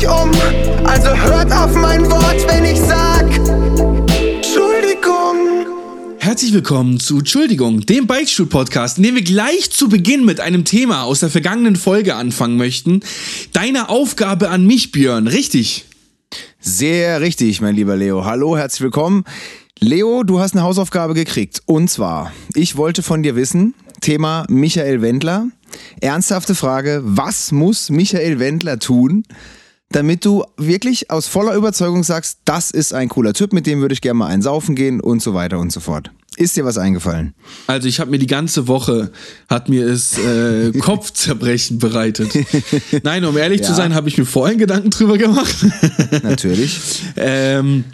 mich um. Also hört auf mein Wort, wenn ich sag, Entschuldigung. Herzlich willkommen zu Entschuldigung, dem Bikestuhl-Podcast, in dem wir gleich zu Beginn mit einem Thema aus der vergangenen Folge anfangen möchten. Deine Aufgabe an mich, Björn, richtig? Sehr richtig, mein lieber Leo. Hallo, herzlich willkommen. Leo, du hast eine Hausaufgabe gekriegt. Und zwar, ich wollte von dir wissen, Thema Michael Wendler. Ernsthafte Frage, was muss Michael Wendler tun, damit du wirklich aus voller Überzeugung sagst, das ist ein cooler Typ, mit dem würde ich gerne mal einsaufen gehen und so weiter und so fort. Ist dir was eingefallen? Also ich habe mir die ganze Woche, hat mir es äh, Kopfzerbrechen bereitet. Nein, um ehrlich Ja. zu sein, habe ich mir vorhin Gedanken drüber gemacht. Natürlich. Ähm,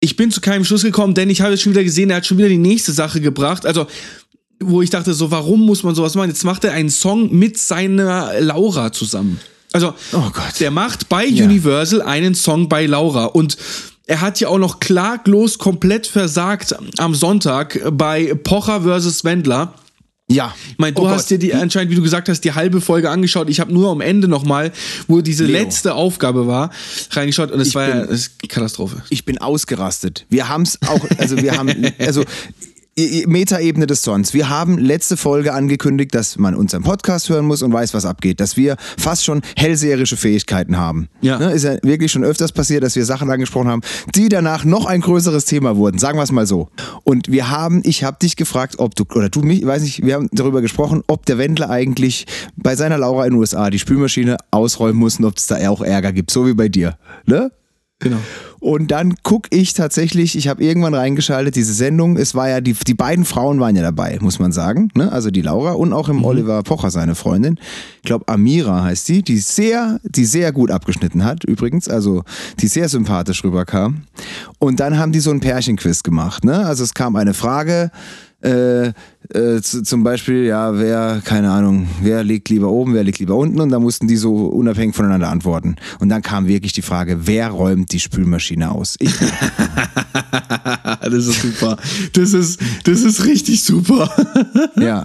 ich bin zu keinem Schluss gekommen, denn ich habe jetzt schon wieder gesehen, er hat schon wieder die nächste Sache gebracht. Also, wo ich dachte, so, warum muss man sowas machen? Jetzt macht er einen Song mit seiner Laura zusammen. Also, Oh Gott. der macht bei Ja. Universal einen Song bei Laura und er hat ja auch noch klaglos komplett versagt am Sonntag bei Pocher vs. Wendler. Ja. Ich meine, du Oh hast Gott. dir die anscheinend, wie du gesagt hast, die halbe Folge angeschaut. Ich habe nur am Ende nochmal, wo diese Leo. letzte Aufgabe war, reingeschaut und es war ja bin- eine Katastrophe. ich bin ausgerastet. Wir haben es auch, also wir haben, also Metaebene des Sons. Wir haben letzte Folge angekündigt, dass man unseren Podcast hören muss und weiß, was abgeht. Dass wir fast schon hellseherische Fähigkeiten haben. Ja. Ne, ist ja wirklich schon öfters passiert, dass wir Sachen angesprochen haben, die danach noch ein größeres Thema wurden. Sagen wir es mal so. Und wir haben, ich habe dich gefragt, ob du, oder du mich, ich weiß nicht, wir haben darüber gesprochen, ob der Wendler eigentlich bei seiner Laura in den USA die Spülmaschine ausräumen muss und ob es da auch Ärger gibt, so wie bei dir. Ne? Genau. Und dann guck ich tatsächlich, ich habe irgendwann reingeschaltet, diese Sendung, es war ja, die, die beiden Frauen waren ja dabei, muss man sagen, ne? also die Laura und auch im Oliver Pocher, seine Freundin. Ich glaube, Amira heißt die, die sehr, die sehr gut abgeschnitten hat, übrigens, also die sehr sympathisch rüberkam. Und dann haben die so ein Pärchenquiz gemacht, ne? also es kam eine Frage, äh, äh, zum Beispiel, ja, wer, keine Ahnung, wer liegt lieber oben, wer liegt lieber unten und da mussten die so unabhängig voneinander antworten. Und dann kam wirklich die Frage, wer räumt die Spülmaschine aus? Ich, das ist super. Das ist, das ist richtig super. ja.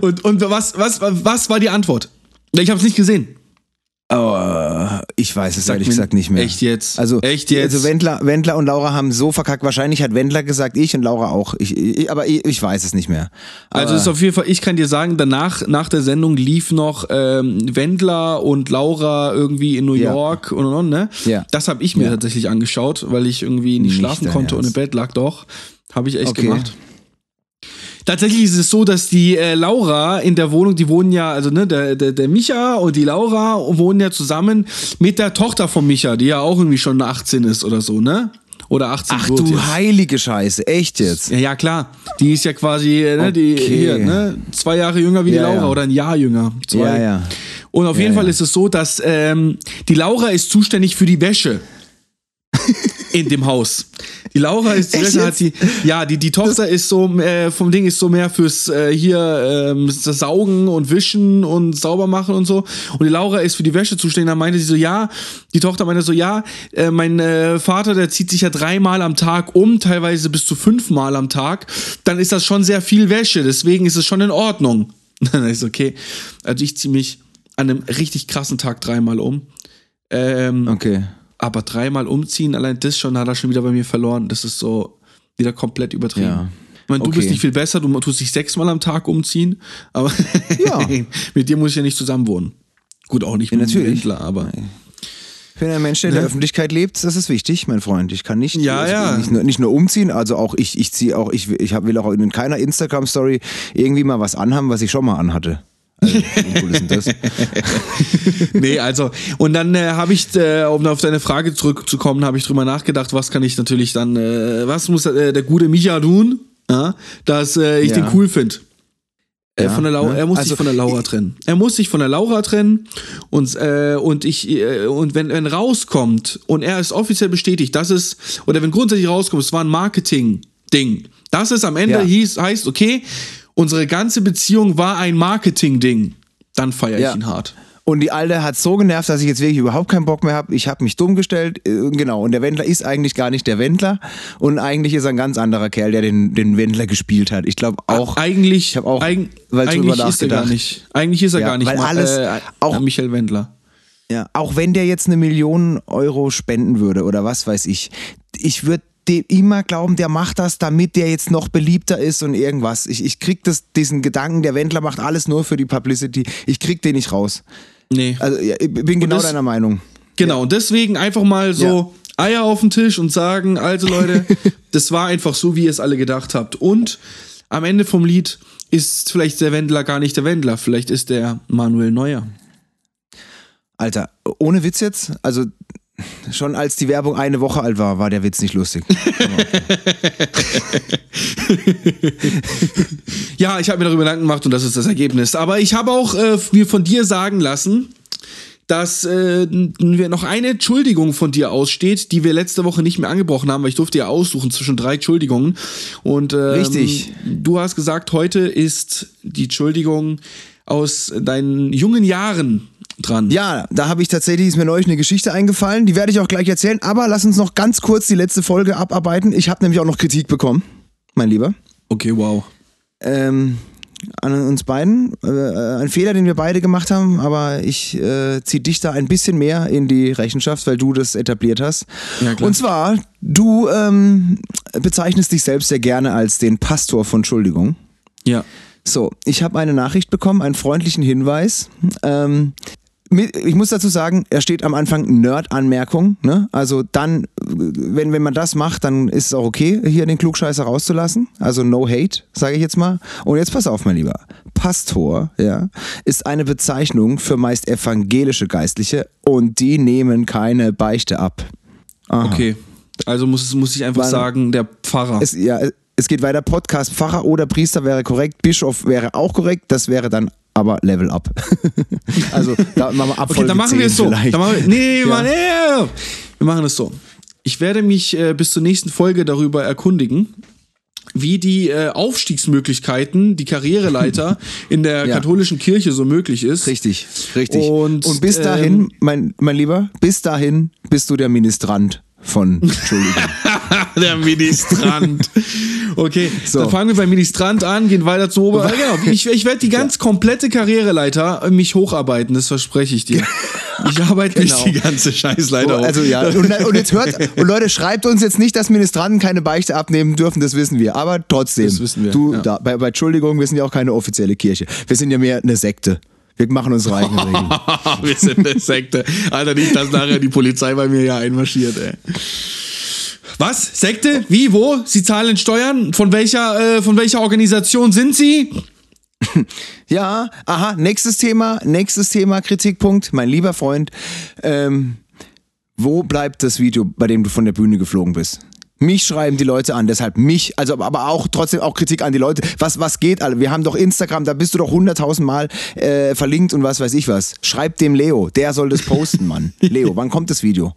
Und, und was, was, was war die Antwort? Ich habe es nicht gesehen. Aber ich weiß es Sag ehrlich gesagt nicht mehr. Echt jetzt? Also, Echt jetzt? Also Wendler, Wendler und Laura haben so verkackt. Wahrscheinlich hat Wendler gesagt, ich und Laura auch. Ich, ich, aber ich, ich weiß es nicht mehr. Aber, Also es ist auf jeden Fall, ich kann dir sagen, danach, nach der Sendung lief noch ähm, Wendler und Laura irgendwie in New Ja. York und und und, ne? Ja. Das habe ich mir Ja. tatsächlich angeschaut, weil ich irgendwie nicht, Nicht schlafen konnte und im Ernst. Bett lag doch. Habe ich echt Okay. gemacht. Tatsächlich ist es so, dass die äh, Laura in der Wohnung, die wohnen ja, also ne, der, der, der Micha und die Laura wohnen ja zusammen mit der Tochter von Micha, die ja auch irgendwie schon 18 ist oder so, ne? Oder 18 Ach du jetzt. heilige Scheiße, echt jetzt? Ja, ja, klar. Die ist ja quasi äh, ne, die, Okay. hier, ne, zwei Jahre jünger wie die Ja, Laura ja. oder ein Jahr jünger. Zwei. Ja, ja. Und auf jeden Fall ist es so, dass ähm, die Laura ist zuständig für die Wäsche. In dem Haus. Die Laura ist, die Wäsche hat die, ja, die, die Tochter ist so, äh, vom Ding ist so mehr fürs äh, hier ähm, Saugen und Wischen und sauber machen und so. Und die Laura ist für die Wäsche zuständig. Da meinte sie so, ja, die Tochter meinte so, ja, äh, mein äh, Vater, der zieht sich ja dreimal am Tag um, teilweise bis zu fünfmal am Tag. Dann ist das schon sehr viel Wäsche, deswegen ist es schon in Ordnung. Dann ist okay. Also ich ziehe mich an einem richtig krassen Tag dreimal um. Ähm, Okay. Aber dreimal umziehen, allein das schon hat er schon wieder bei mir verloren. Das ist so wieder komplett übertrieben. Ja. Ich meine, du Okay. bist nicht viel besser, du tust dich sechsmal am Tag umziehen, aber Ja. mit dir muss ich ja nicht zusammen wohnen. Gut, auch nicht mit dem natürlich. Wendler, aber Ich bin ein Mensch, der in der Öffentlichkeit lebt, das ist wichtig, mein Freund. Ich kann nicht, Ne? Ja, also ja. Nicht, nur, nicht nur umziehen, also auch ich, ich ziehe auch, ich, ich hab, will auch in keiner Instagram-Story irgendwie mal was anhaben, was ich schon mal anhatte. Also, wie cool ist denn das? nee, also, und dann äh, habe ich, äh, um auf deine Frage zurückzukommen, habe ich drüber nachgedacht, was kann ich natürlich dann, äh, was muss äh, der gute Micha tun, dass äh, ich Ja. den cool finde. Äh, Ja, von der Laura, ne? Er muss Also, sich von der Laura trennen. Er muss sich von der Laura trennen und, äh, und ich äh, und wenn, wenn rauskommt und er ist offiziell bestätigt, dass es oder wenn grundsätzlich rauskommt, es war ein Marketing-Ding, dass es am Ende Ja. hieß, heißt, okay, unsere ganze Beziehung war ein Marketing-Ding. dann feiere Ja. ich ihn hart. Und die Alte hat so genervt, dass ich jetzt wirklich überhaupt keinen Bock mehr habe. Ich habe mich dumm gestellt. Äh, Genau. Und der Wendler ist eigentlich gar nicht der Wendler. Und eigentlich ist er ein ganz anderer Kerl, der den, den Wendler gespielt hat. Ich glaube auch. eigentlich, ich hab auch eig eigentlich ist er gar nicht. Eigentlich ist er Ja, gar nicht weil alles- äh, auch- Michael Wendler. Ja, auch wenn der jetzt eine Million Euro spenden würde oder was weiß ich, ich würde immer glauben, der macht das, damit der jetzt noch beliebter ist und irgendwas. Ich, ich krieg das, diesen Gedanken, der Wendler macht alles nur für die Publicity. Ich krieg den nicht raus. Nee. Also ja, ich bin genau das- deiner Meinung. Genau, und deswegen einfach mal so Eier auf den Tisch und sagen, also Leute, das war einfach so, wie ihr es alle gedacht habt. Und am Ende vom Lied ist vielleicht der Wendler gar nicht der Wendler, vielleicht ist der Manuel Neuer. Alter, ohne Witz jetzt, also schon als die Werbung eine Woche alt war, war der Witz nicht lustig. Ja, ich habe mir darüber Gedanken gemacht und das ist das Ergebnis. Aber ich habe auch äh, mir von dir sagen lassen, dass äh, wir noch eine Entschuldigung von dir aussteht, die wir letzte Woche nicht mehr angebrochen haben, weil ich durfte ja aussuchen zwischen drei Entschuldigungen. Und ähm, Richtig. du hast gesagt, heute ist die Entschuldigung aus deinen jungen Jahren dran. Ja, da habe ich tatsächlich, ist mir neulich eine Geschichte eingefallen, die werde ich auch gleich erzählen, aber lass uns noch ganz kurz die letzte Folge abarbeiten. Ich habe nämlich auch noch Kritik bekommen, mein Lieber. Okay, wow. ähm, an uns beiden. Äh, ein Fehler, den wir beide gemacht haben, aber ich äh, ziehe dich da ein bisschen mehr in die Rechenschaft, weil du das etabliert hast. Ja. Und zwar, du ähm, bezeichnest dich selbst sehr gerne als den Pastor von Entschuldigung. Ja. So, ich habe eine Nachricht bekommen, einen freundlichen Hinweis. Ähm, ich muss dazu sagen, er steht am Anfang Nerd-Anmerkung. Ne? Also dann, wenn, wenn man das macht, dann ist es auch okay, hier den Klugscheißer rauszulassen. Also no hate, sage ich jetzt mal. Und jetzt pass auf, mein Lieber. Pastor, ja, ist eine Bezeichnung für meist evangelische Geistliche und die nehmen keine Beichte ab. Aha. Okay. Also muss, muss ich einfach Weil- sagen, der Pfarrer. Es, ja, es geht weiter. Podcast Pfarrer oder Priester wäre korrekt. Bischof wäre auch korrekt. Das wäre dann aber Level Up. also da machen wir ab Okay, dann machen 10 wir es so. Dann machen wir, nee, Ja. Mann, nee. Wir machen es so. Ich werde mich äh, bis zur nächsten Folge darüber erkundigen, wie die äh, Aufstiegsmöglichkeiten, die Karriereleiter in der Ja. katholischen Kirche so möglich ist. Richtig, richtig. Und, Und bis dahin, ähm, mein, mein Lieber, bis dahin bist du der Ministrant von Entschuldigung. der Ministrant. Okay, So. dann fangen wir beim Ministrant an, gehen weiter zu Ober. Genau, ich, ich werde die ganz komplette Karriereleiter äh, mich hocharbeiten, das verspreche ich dir. Ich arbeite Genau. mich die ganze Scheißleiter hoch. also ja, und, und jetzt hört, und Leute, schreibt uns jetzt nicht, dass Ministranten keine Beichte abnehmen dürfen, das wissen wir. Aber trotzdem, Das wissen wir, du, ja. da, bei, bei Entschuldigung, wir sind ja auch keine offizielle Kirche. Wir sind ja mehr eine Sekte. Wir machen unsere eigenen Regeln. wir sind eine Sekte. Alter, nicht, dass nachher die Polizei bei mir ja einmarschiert, ey. Was? Sekte? Wie? Wo? Sie zahlen Steuern? Von welcher, äh, von welcher Organisation sind Sie? Ja, aha, nächstes Thema, nächstes Thema, Kritikpunkt, mein lieber Freund. Ähm, wo bleibt das Video, bei dem du von der Bühne geflogen bist? Mich schreiben die Leute an, deshalb mich, also aber auch trotzdem auch Kritik an die Leute. Was, was geht alle? Wir haben doch Instagram, da bist du doch hunderttausend Mal äh, verlinkt und was weiß ich was. Schreib dem Leo, der soll das posten, Mann. Leo, wann kommt das Video?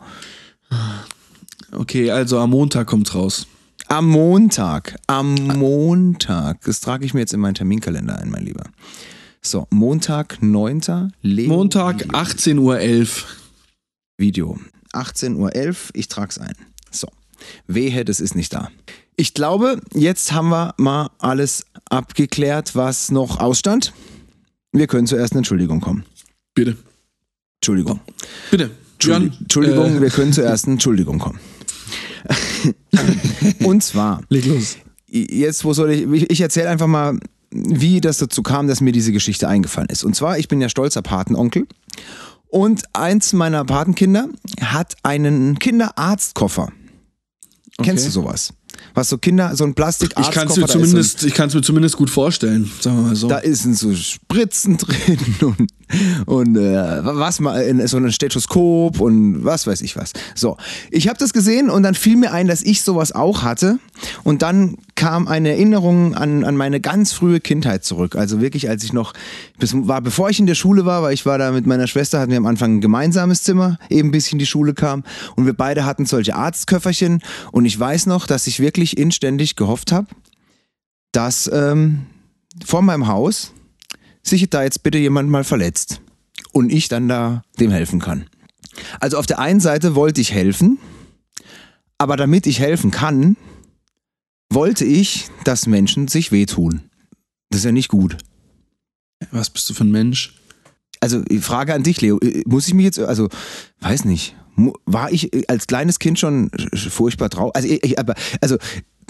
Okay, also am Montag kommt's raus. Am Montag. Am Montag. Das trage ich mir jetzt in meinen Terminkalender ein, mein Lieber. So, Montag, 9. Leo Montag, 18.11 Uhr. Video. 18.11 Uhr, ich trag's ein. So. Wehe, das ist nicht da. Ich glaube, jetzt haben wir mal alles abgeklärt, was noch ausstand. Wir können zur ersten Entschuldigung kommen. Bitte. Entschuldigung. Bitte. Jan, Entschuldigung, äh, wir können zur ersten Entschuldigung kommen. Und zwar, leg los. jetzt, wo soll ich, ich, ich erzähle einfach mal, wie das dazu kam, dass mir diese Geschichte eingefallen ist. Und zwar, ich bin ja stolzer Patenonkel. Und eins meiner Patenkinder hat einen Kinderarztkoffer. Kennst du sowas? Was so Kinder, so ein Ich kann es Plastikarztkoffer so ein- ich mir zumindest gut vorstellen, sagen wir mal so. da ist ein so Spritzen drin und, und äh, was mal so ein Stethoskop und was weiß ich was. So, ich habe das gesehen und dann fiel mir ein, dass ich sowas auch hatte und dann kam eine Erinnerung an, an meine ganz frühe Kindheit zurück. Also wirklich, als ich noch bis, war, bevor ich in der Schule war, weil ich war da mit meiner Schwester, hatten wir am Anfang ein gemeinsames Zimmer, eben bis ich in die Schule kam und wir beide hatten solche Arztköfferchen und ich weiß noch, dass ich wirklich inständig gehofft habe, dass ähm, vor meinem Haus sich da jetzt bitte jemand mal verletzt und ich dann da dem helfen kann. Also auf der einen Seite wollte ich helfen, aber damit ich helfen kann, wollte ich, dass Menschen sich wehtun. Das ist ja nicht gut. Was bist du für ein Mensch? Also Frage an dich, Leo. Muss ich mich jetzt, also weiß nicht, war ich als kleines Kind schon sch- furchtbar traurig? Also, ich, aber, also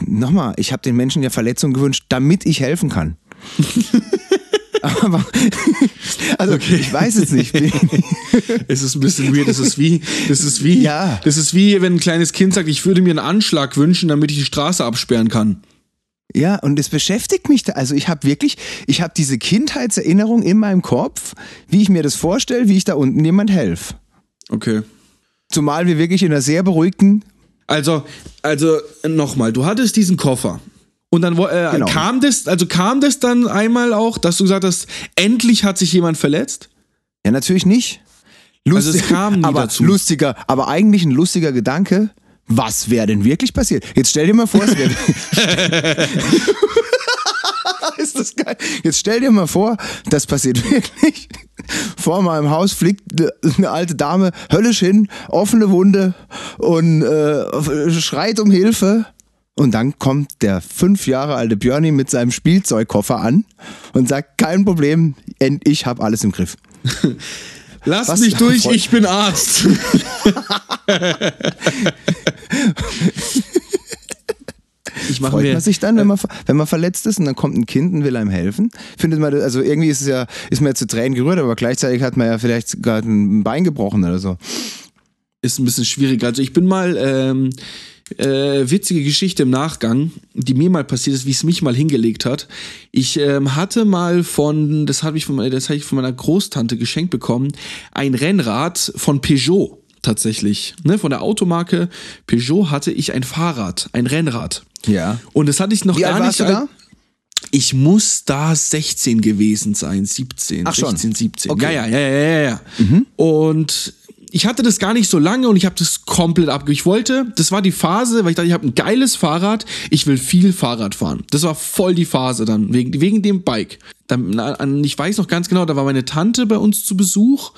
nochmal, ich habe den Menschen ja Verletzungen gewünscht, damit ich helfen kann. aber, also ich weiß es nicht. Es ist ein bisschen weird. Das ist wie, das ist wie, Ja. das ist wie, wenn ein kleines Kind sagt, ich würde mir einen Anschlag wünschen, damit ich die Straße absperren kann. Ja, und es beschäftigt mich da. Also ich habe wirklich, ich habe diese Kindheitserinnerung in meinem Kopf, wie ich mir das vorstelle, wie ich da unten jemand helfe. Okay. Zumal wir wirklich in einer sehr beruhigten, Also, also nochmal, du hattest diesen Koffer. Und dann äh, Genau. kam das, also kam das dann einmal auch, dass du gesagt hast, endlich hat sich jemand verletzt? ja natürlich nicht. Also es kam nie aber dazu. lustiger, aber eigentlich ein lustiger Gedanke. Was wäre denn wirklich passiert? Jetzt stell dir mal vor, es wäre. Ist das geil? Jetzt stell dir mal vor, das passiert wirklich. Vor meinem Haus fliegt eine, eine alte Dame höllisch hin, offene Wunde und äh, schreit um Hilfe. Und dann kommt der fünf Jahre alte Björni mit seinem Spielzeugkoffer an und sagt, kein Problem, ich habe alles im Griff. Lass Was? mich durch, Freund- ich bin Arzt. ich mache Freut mir man sich dann, wenn man, ver- wenn man verletzt ist und dann kommt ein Kind und will einem helfen? Findet man, das- also irgendwie ist es ja, ist man ja zu Tränen gerührt, aber gleichzeitig hat man ja vielleicht gerade ein Bein gebrochen oder so. ist ein bisschen schwierig. Also ich bin mal ähm, äh, witzige Geschichte im Nachgang, die mir mal passiert ist, wie es mich mal hingelegt hat. Ich ähm, hatte mal von, das habe ich von, meiner- das habe ich von meiner Großtante geschenkt bekommen, ein Rennrad von Peugeot tatsächlich. Ne, von der Automarke Peugeot hatte ich ein Fahrrad, ein Rennrad. Ja. Und das hatte ich noch Wie gar alt nicht. da? Ich muss da 16 gewesen sein, 17, Ach schon. 16, 17. Okay. Ja, ja, ja, ja, ja, ja. Und ich hatte das gar nicht so lange und ich habe das komplett abge. Ich wollte, das war die Phase, weil ich dachte, ich habe ein geiles Fahrrad, ich will viel Fahrrad fahren. Das war voll die Phase dann, wegen, wegen dem Bike. Dann, ich weiß noch ganz genau, da war meine Tante bei uns zu Besuch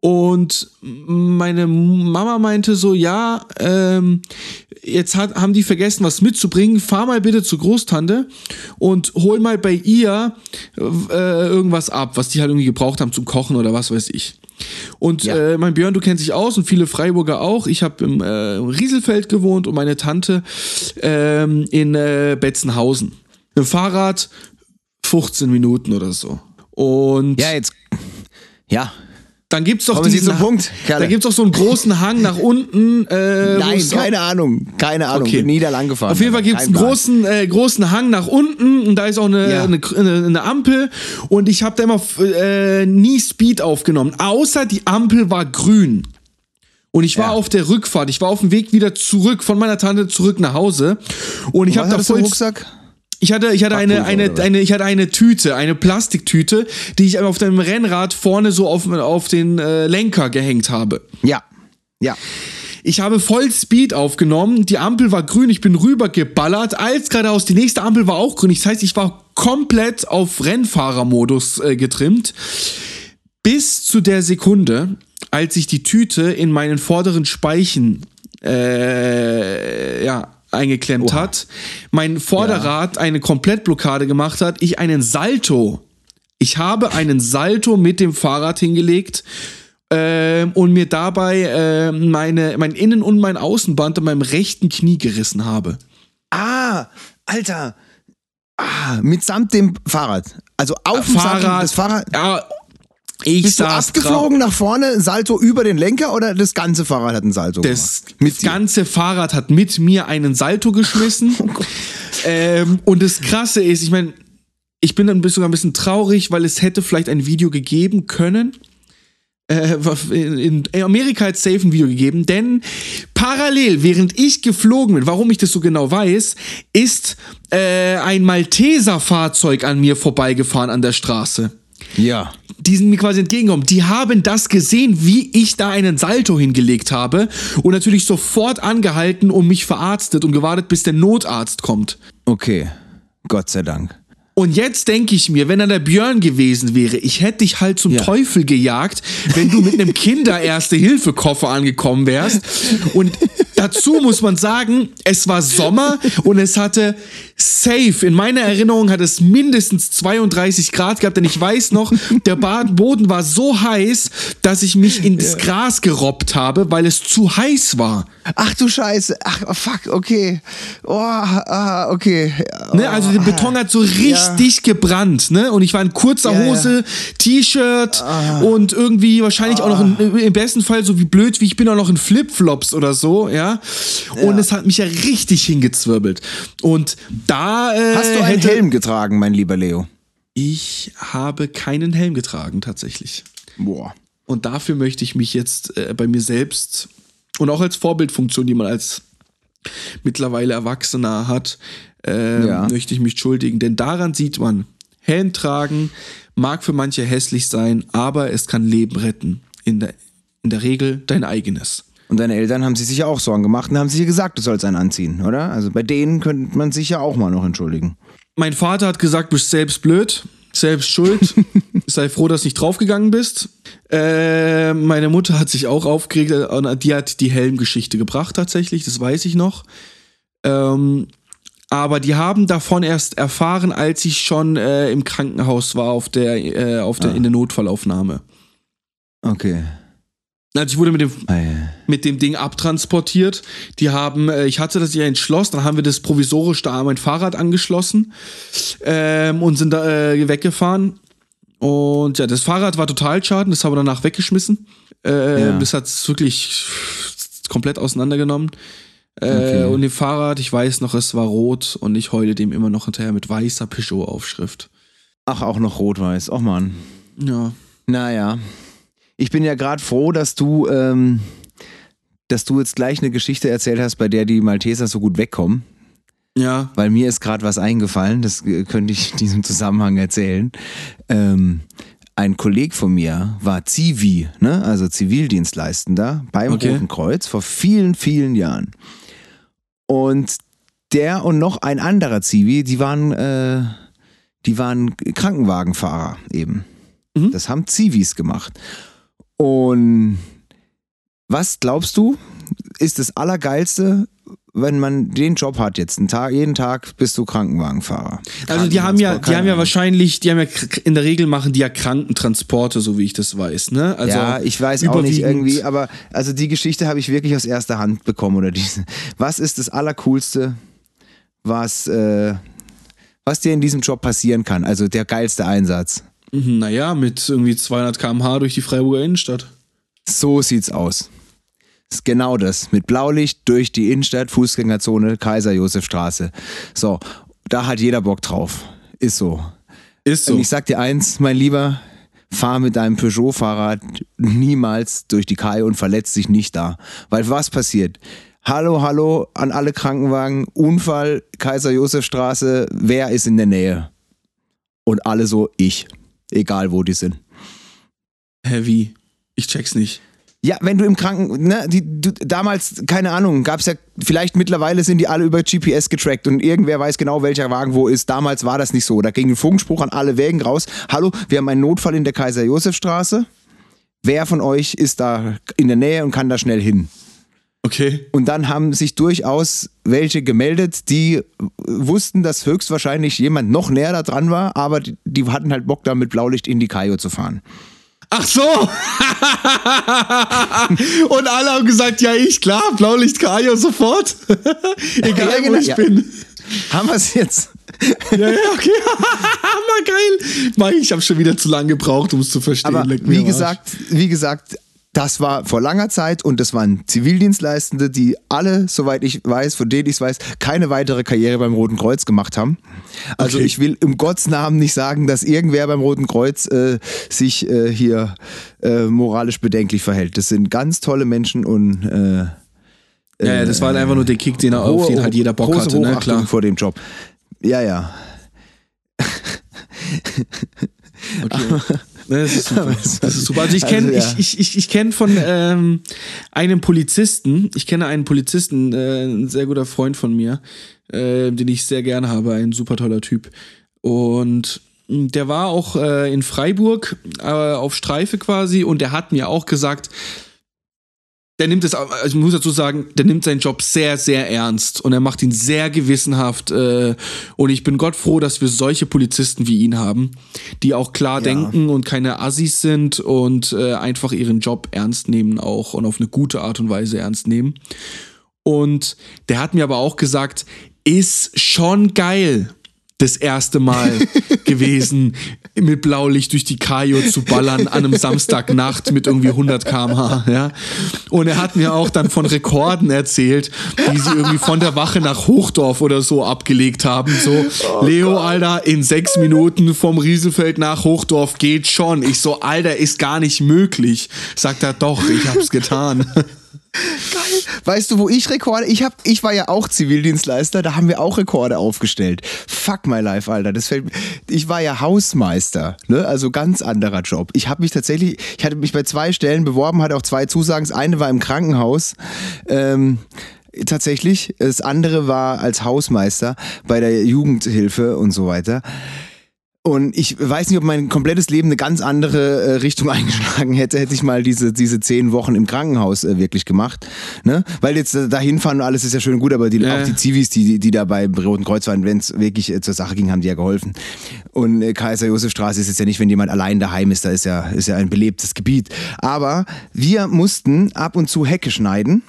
und meine Mama meinte so, ja, ähm, jetzt hat, haben die vergessen, was mitzubringen. Fahr mal bitte zur Großtante und hol mal bei ihr äh, irgendwas ab, was die halt irgendwie gebraucht haben zum Kochen oder was weiß ich. Und Ja. äh, mein Björn, du kennst dich aus und viele Freiburger auch. Ich habe im äh, Rieselfeld gewohnt und meine Tante ähm, in äh, Betzenhausen. Dem Fahrrad 15 Minuten oder so. Und Ja, jetzt. Ja. Dann gibt's doch Kommen Sie diesen zum Punkt, Kerle. Da gibt's doch so einen großen Hang nach unten. Äh, Nein, keine Ahnung. Keine Ahnung. Okay. Bin nie da lang gefahren. Auf jeden Fall gibt's einen großen, äh, großen Hang nach unten und da ist auch eine, Ja. eine, eine, eine Ampel und ich habe da immer äh, nie Speed aufgenommen, außer die Ampel war grün. Und ich war Ja. auf der Rückfahrt, ich war auf dem Weg wieder zurück von meiner Tante zurück nach Hause und ich habe da voll Rucksack? Ich hatte, ich hatte eine, eine, eine, ich hatte eine Tüte, eine Plastiktüte, die ich auf dem Rennrad vorne so auf, auf den äh, Lenker gehängt habe. Ja. Ja. Ich habe voll Speed aufgenommen, die Ampel war grün, ich bin rübergeballert, als geradeaus, die nächste Ampel war auch grün. Das heißt, ich war komplett auf Rennfahrermodus äh, getrimmt. Bis zu der Sekunde, als ich die Tüte in meinen vorderen Speichen äh, ja, eingeklemmt hat, mein Vorderrad eine Komplettblockade gemacht hat, ich einen Salto, ich habe einen Salto mit dem Fahrrad hingelegt ähm, und mir dabei äh, meine, mein Innen- und mein Außenband an meinem rechten Knie gerissen habe. Ah, Alter. Ah, mitsamt dem Fahrrad. Also auf dem Fahrrad, Fahrrad. Ja, ich Bist du abgeflogen nach vorne, Salto über den Lenker oder das ganze Fahrrad hat einen Salto Das, gemacht? Mit das. Oh ganze Fahrrad hat mit mir einen Salto geschmissen. ähm, und das Krasse ist, ich meine, ich bin dann sogar ein bisschen traurig, weil es hätte vielleicht ein Video gegeben können. Äh, in, in Amerika hat es safe ein Video gegeben, denn parallel, während ich geflogen bin, warum ich das so genau weiß, ist äh, ein Malteser-Fahrzeug an mir vorbeigefahren an der Straße Ja. die sind mir quasi entgegengekommen. Die haben das gesehen, wie ich da einen Salto hingelegt habe und natürlich sofort angehalten und mich verarztet und gewartet, bis der Notarzt kommt. Okay. Gott sei Dank. Und jetzt denke ich mir, wenn er der Björn gewesen wäre, ich hätte dich halt zum Ja. Teufel gejagt, wenn du mit einem Kinder-Erste-Hilfe-Koffer angekommen wärst. Und dazu muss man sagen, es war Sommer und es hatte safe, in meiner Erinnerung hat es mindestens 32 Grad gehabt, denn ich weiß noch, der Boden war so heiß, dass ich mich ins Gras gerobbt habe, weil es zu heiß war. Ach du Scheiße. Ach, oh, fuck, okay. Oh, ah, okay. Ne, also der Beton hat so richtig gebrannt, ne? Und ich war in kurzer Ja, ja. Hose, T-Shirt und irgendwie wahrscheinlich auch noch in, im besten Fall so wie blöd wie ich bin auch noch in Flipflops oder so, ja. Und es hat mich ja richtig hingezwirbelt. Und da äh, Hast du einen Helm getragen, mein lieber Leo? Ich habe keinen Helm getragen tatsächlich. Boah. Und dafür möchte ich mich jetzt äh, bei mir selbst und auch als Vorbildfunktion, die man als mittlerweile Erwachsener hat, äh, Ja. möchte ich mich entschuldigen. Denn daran sieht man, Helm tragen mag für manche hässlich sein, aber es kann Leben retten. In der, in der Regel dein eigenes. Und deine Eltern haben sich sicher auch Sorgen gemacht und haben sich gesagt, du sollst einen anziehen, oder? Also bei denen könnte man sich ja auch mal noch entschuldigen. Mein Vater hat gesagt, bist selbst blöd, selbst schuld. Sei froh, dass du nicht draufgegangen bist. Äh, meine Mutter hat sich auch aufgeregt und die hat die Helmgeschichte gebracht tatsächlich, das weiß ich noch. Ähm, aber die haben davon erst erfahren, als ich schon äh, im Krankenhaus war auf der, äh, auf der, in der Notfallaufnahme. Okay. Also ich wurde mit dem Ei. mit dem Ding abtransportiert. Die haben, äh, ich hatte das ja ins Schloss, dann haben wir das provisorisch da an mein Fahrrad angeschlossen ähm, und sind da äh, weggefahren. Und ja, das Fahrrad war total schaden, das haben wir danach weggeschmissen. Äh, Ja. Das hat es wirklich komplett auseinandergenommen. Äh, Okay. Und dem Fahrrad, ich weiß noch, es war rot und ich heule dem immer noch hinterher mit weißer Peugeot-Aufschrift. Ach, auch noch rot-weiß. Och Mann. Ja. Naja. Ich bin ja gerade froh, dass du, ähm, dass du jetzt gleich eine Geschichte erzählt hast, bei der die Malteser so gut wegkommen. Ja. Weil mir ist gerade was eingefallen, das äh, könnte ich in diesem Zusammenhang erzählen. Ähm, ein Kolleg von mir war Zivi, ne? also Zivildienstleistender beim Okay. Roten Kreuz vor vielen, vielen Jahren. Und der und noch ein anderer Zivi, die waren, äh, die waren Krankenwagenfahrer eben. Mhm. Das haben Zivis gemacht. Und was glaubst du, ist das Allergeilste, wenn man den Job hat jetzt, einen Tag, jeden Tag bist du Krankenwagenfahrer. Also die haben ja, die haben ja wahrscheinlich, die haben ja in der Regel machen die ja Krankentransporte, so wie ich das weiß, ne? Also ja, ich weiß auch nicht irgendwie, aber also die Geschichte habe ich wirklich aus erster Hand bekommen oder diese. Was ist das Allercoolste, was, äh, was dir in diesem Job passieren kann? Also der geilste Einsatz. Naja, mit irgendwie 200 km/h durch die Freiburger Innenstadt. So sieht's aus. Ist genau das. Mit Blaulicht durch die Innenstadt, Fußgängerzone, Kaiser-Josef-Straße. So, da hat jeder Bock drauf. Ist so. Ist so. Und ich sag dir eins, mein Lieber, fahr mit deinem Peugeot-Fahrrad niemals durch die Kai und verletz dich nicht da. Weil was passiert? Hallo, hallo an alle Krankenwagen, Unfall, Kaiser-Josef-Straße, wer ist in der Nähe? Und alle so, ich. Egal wo die sind. Hä, wie? Ich check's nicht. Ja, wenn du im Kranken, ne, die, du, damals, keine Ahnung, gab's ja, vielleicht mittlerweile sind die alle über GPS getrackt und irgendwer weiß genau, welcher Wagen wo ist. Damals war das nicht so. Da ging ein Funkspruch an alle Wägen raus. Hallo, wir haben einen Notfall in der Kaiser-Josef-Straße. Wer von euch ist da in der Nähe und kann da schnell hin? Okay. Und dann haben sich durchaus welche gemeldet, die wussten, dass höchstwahrscheinlich jemand noch näher da dran war, aber die, die hatten halt Bock, da mit Blaulicht in die Kajo zu fahren. Ach so! Und alle haben gesagt, ja, ich, klar, Blaulicht Kajo sofort. Egal, Ja, genau, wo ich ja. bin. Haben wir es jetzt? Ja, ja, okay. Hammer geil. Mann, ich habe schon wieder zu lange gebraucht, um es zu verstehen. Aber wie gesagt, wie gesagt, das war vor langer Zeit und das waren Zivildienstleistende, die alle, soweit ich weiß, von denen ich weiß, keine weitere Karriere beim Roten Kreuz gemacht haben. Also Okay. ich will im Gottes Namen nicht sagen, dass irgendwer beim Roten Kreuz äh, sich äh, hier äh, moralisch bedenklich verhält. Das sind ganz tolle Menschen und äh, Ja, ja, das war halt einfach nur der Kick, den er auf den halt jeder Bock große hatte, ne? Hochachtung Klar. vor dem Job. Ja, ja. Okay. Ne, Das ist super. Das ist super. Also ich kenne Also, ja. ich, ich, ich, kenn von ähm, einem Polizisten, ich kenne einen Polizisten, äh, ein sehr guter Freund von mir, äh, den ich sehr gerne habe, ein super toller Typ. Und der war auch äh, in Freiburg äh, auf Streife quasi und der hat mir auch gesagt, der nimmt es, also ich muss dazu sagen, der nimmt seinen Job sehr, sehr ernst und er macht ihn sehr gewissenhaft. Äh, und ich bin Gott froh, dass wir solche Polizisten wie ihn haben, die auch klar Ja. denken und keine Assis sind und äh, einfach ihren Job ernst nehmen auch und auf eine gute Art und Weise ernst nehmen. Und der hat mir aber auch gesagt, ist schon geil, das erste Mal gewesen, mit Blaulicht durch die Kajo zu ballern an einem Samstagnacht mit irgendwie 100 km/h. Ja? Und er hat mir auch dann von Rekorden erzählt, die sie irgendwie von der Wache nach Hochdorf oder so abgelegt haben. So, Leo, Alter, in sechs Minuten vom Rieselfeld nach Hochdorf geht schon. Ich so, Alter, ist gar nicht möglich. Sagt er, doch, ich hab's getan. Weißt du, wo ich Rekorde? Ich hab, ich war ja auch Zivildienstleister, da haben wir auch Rekorde aufgestellt. Fuck my life, Alter. Das fällt, ich war ja Hausmeister, ne? Also ganz anderer Job. Ich habe mich tatsächlich, ich hatte mich bei zwei Stellen beworben, hatte auch zwei Zusagen. Das eine war im Krankenhaus. Ähm, tatsächlich. Das andere war als Hausmeister bei der Jugendhilfe und so weiter. Und ich weiß nicht, ob mein komplettes Leben eine ganz andere äh, Richtung eingeschlagen hätte, hätte ich mal diese, diese zehn Wochen im Krankenhaus äh, wirklich gemacht. Ne? Weil jetzt äh, dahin fahren und alles ist ja schön und gut, aber die, Ja. auch die Zivis, die, die da beim Roten Kreuz waren, wenn es wirklich äh, zur Sache ging, haben die ja geholfen. Und äh, Kaiser-Josef-Straße ist jetzt ja nicht, wenn jemand allein daheim ist, da ist ja, ist ja ein belebtes Gebiet. Aber wir mussten ab und zu Hecke schneiden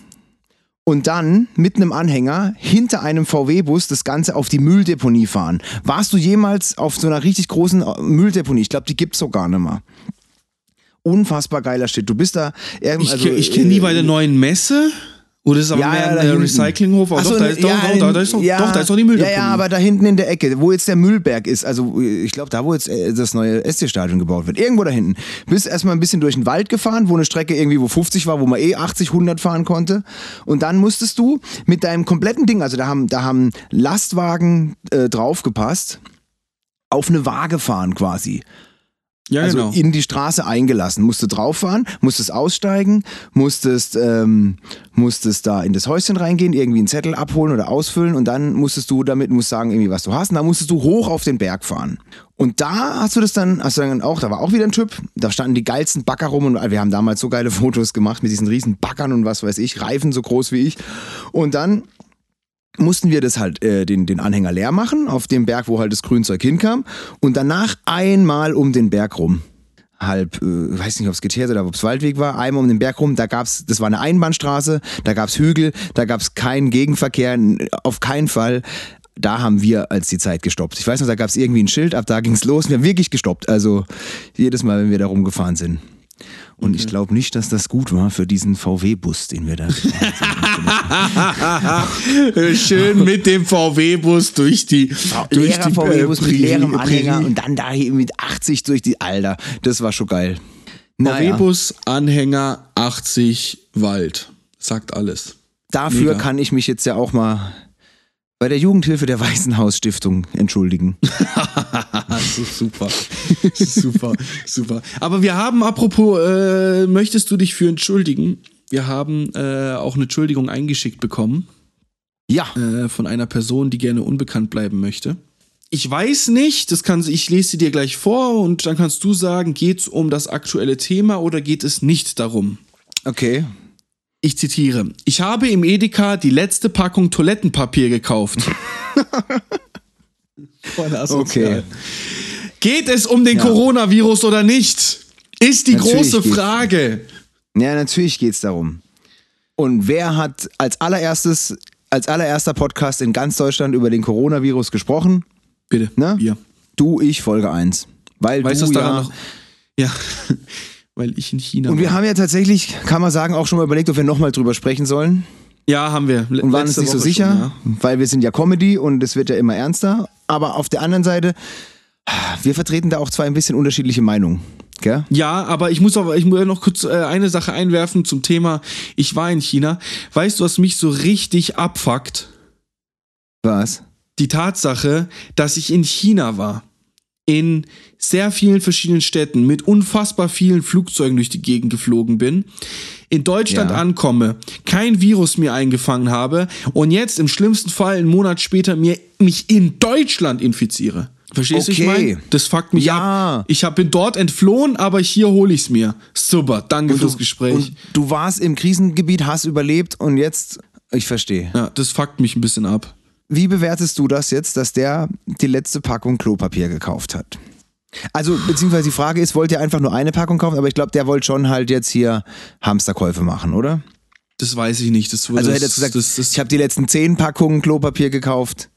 und dann mit einem Anhänger hinter einem VW-Bus das Ganze auf die Mülldeponie fahren. Warst du jemals auf so einer richtig großen äh, Mülldeponie? Ich glaube, die gibt's so gar nicht mehr. Unfassbar geiler Shit. Du bist da. Ich, also, ich kenne die bei der äh, neuen Messe. Oder ist aber Ja, mehr ein äh. Recyclinghof? Aber Ach so, doch, da ist, ja, doch, doch, da, ist doch, ja, doch, da ist doch die Mülldeponie. Ja, ja, aber da hinten in der Ecke, wo jetzt der Müllberg ist, also ich glaube, da wo jetzt äh, das neue SC-Stadion gebaut wird, irgendwo da hinten. Bist erstmal ein bisschen durch den Wald gefahren, wo eine Strecke irgendwie wo 50 war, wo man eh 80, 100 fahren konnte. Und dann musstest du mit deinem kompletten Ding, also da haben, da haben Lastwagen äh, draufgepasst, auf eine Waage fahren quasi ja, also genau. in die Straße eingelassen. Musst du drauf fahren, musstest aussteigen, musstest, ähm, musstest da in das Häuschen reingehen, irgendwie einen Zettel abholen oder ausfüllen und dann musstest du damit, musst sagen irgendwie, was du hast und dann musstest du hoch auf den Berg fahren. Und da hast du das dann, hast du dann auch, da war auch wieder ein Typ, da standen die geilsten Bagger rum und wir haben damals so geile Fotos gemacht mit diesen riesen Baggern und was weiß ich, Reifen so groß wie ich. Und dann mussten wir das halt äh, den, den Anhänger leer machen auf dem Berg, wo halt das Grünzeug hinkam und danach einmal um den Berg rum. Halb, äh, weiß nicht, ob es geteert oder ob es Waldweg war, einmal um den Berg rum, da gab's, das war eine Einbahnstraße, da gab's Hügel, da gab's keinen Gegenverkehr, auf keinen Fall. Da haben wir als die Zeit gestoppt. Ich weiß noch, da gab's irgendwie ein Schild, ab da ging's los und wir haben wirklich gestoppt. Also jedes Mal, wenn wir da rumgefahren sind. Und ich glaube nicht, dass das gut war für diesen VW-Bus, den wir da Schön mit dem VW-Bus durch die. durch leerer die, VW-Bus äh, mit leerem Anhänger und dann da mit 80 durch die Alter. Das war schon geil. Naja, VW-Bus, Anhänger, 80, Wald. Sagt alles. dafür mega. kann ich mich jetzt ja auch mal bei der Jugendhilfe der Weißenhaus Stiftung entschuldigen. Super. Super, super. Aber wir haben, apropos, äh, möchtest du dich für entschuldigen? Wir haben äh, auch eine Entschuldigung eingeschickt bekommen Ja, äh, von einer Person, die gerne unbekannt bleiben möchte. Ich weiß nicht, das kann, ich lese sie dir gleich vor und dann kannst du sagen, geht es um das aktuelle Thema oder geht es nicht darum? okay. Ich zitiere. Ich habe im Edeka die letzte Packung Toilettenpapier gekauft. Okay. Geht es um den Ja. Coronavirus oder nicht? Ist die Natürlich große. Frage. Ja, natürlich geht's darum. Und wer hat als allererstes, als allererster Podcast in ganz Deutschland über den Coronavirus gesprochen? Bitte. Ne? Wir. Du, ich, Folge 1. Weil Weißt du, ja, daran noch? Ja. Weil ich in China Und wir war. haben ja tatsächlich, kann man sagen, auch schon mal überlegt, ob wir nochmal drüber sprechen sollen. Ja, haben wir. Le- und waren uns nicht so sicher, schon, ja. weil wir sind ja Comedy und es wird ja immer ernster. Aber auf der anderen Seite, wir vertreten da auch zwei ein bisschen unterschiedliche Meinungen. Gell? Ja, aber ich muss aber ich muss noch kurz äh, eine Sache einwerfen zum Thema. Ich war in China. Weißt du, was mich so richtig abfuckt? Was? Die Tatsache, dass ich in China war. In sehr vielen verschiedenen Städten mit unfassbar vielen Flugzeugen durch die Gegend geflogen bin, in Deutschland Ja. ankomme, kein Virus mir eingefangen habe und jetzt im schlimmsten Fall einen Monat später mir mich in Deutschland infiziere. Verstehst du, ich Okay. meine? Das fuckt mich Ja. ab. Ich hab, bin dort entflohen, aber hier hole ich's mir. Super, danke fürs Gespräch. Und du warst im Krisengebiet, hast überlebt und jetzt, ich verstehe. ja, das fuckt mich ein bisschen ab. Wie bewertest du das jetzt, dass der die letzte Packung Klopapier gekauft hat? Also, beziehungsweise die Frage ist, wollte er einfach nur eine Packung kaufen, aber ich glaube, der wollte schon halt jetzt hier Hamsterkäufe machen, oder? Das weiß ich nicht. Das, Also das, er hätte jetzt gesagt, das, das, ich habe die letzten zehn Packungen Klopapier gekauft.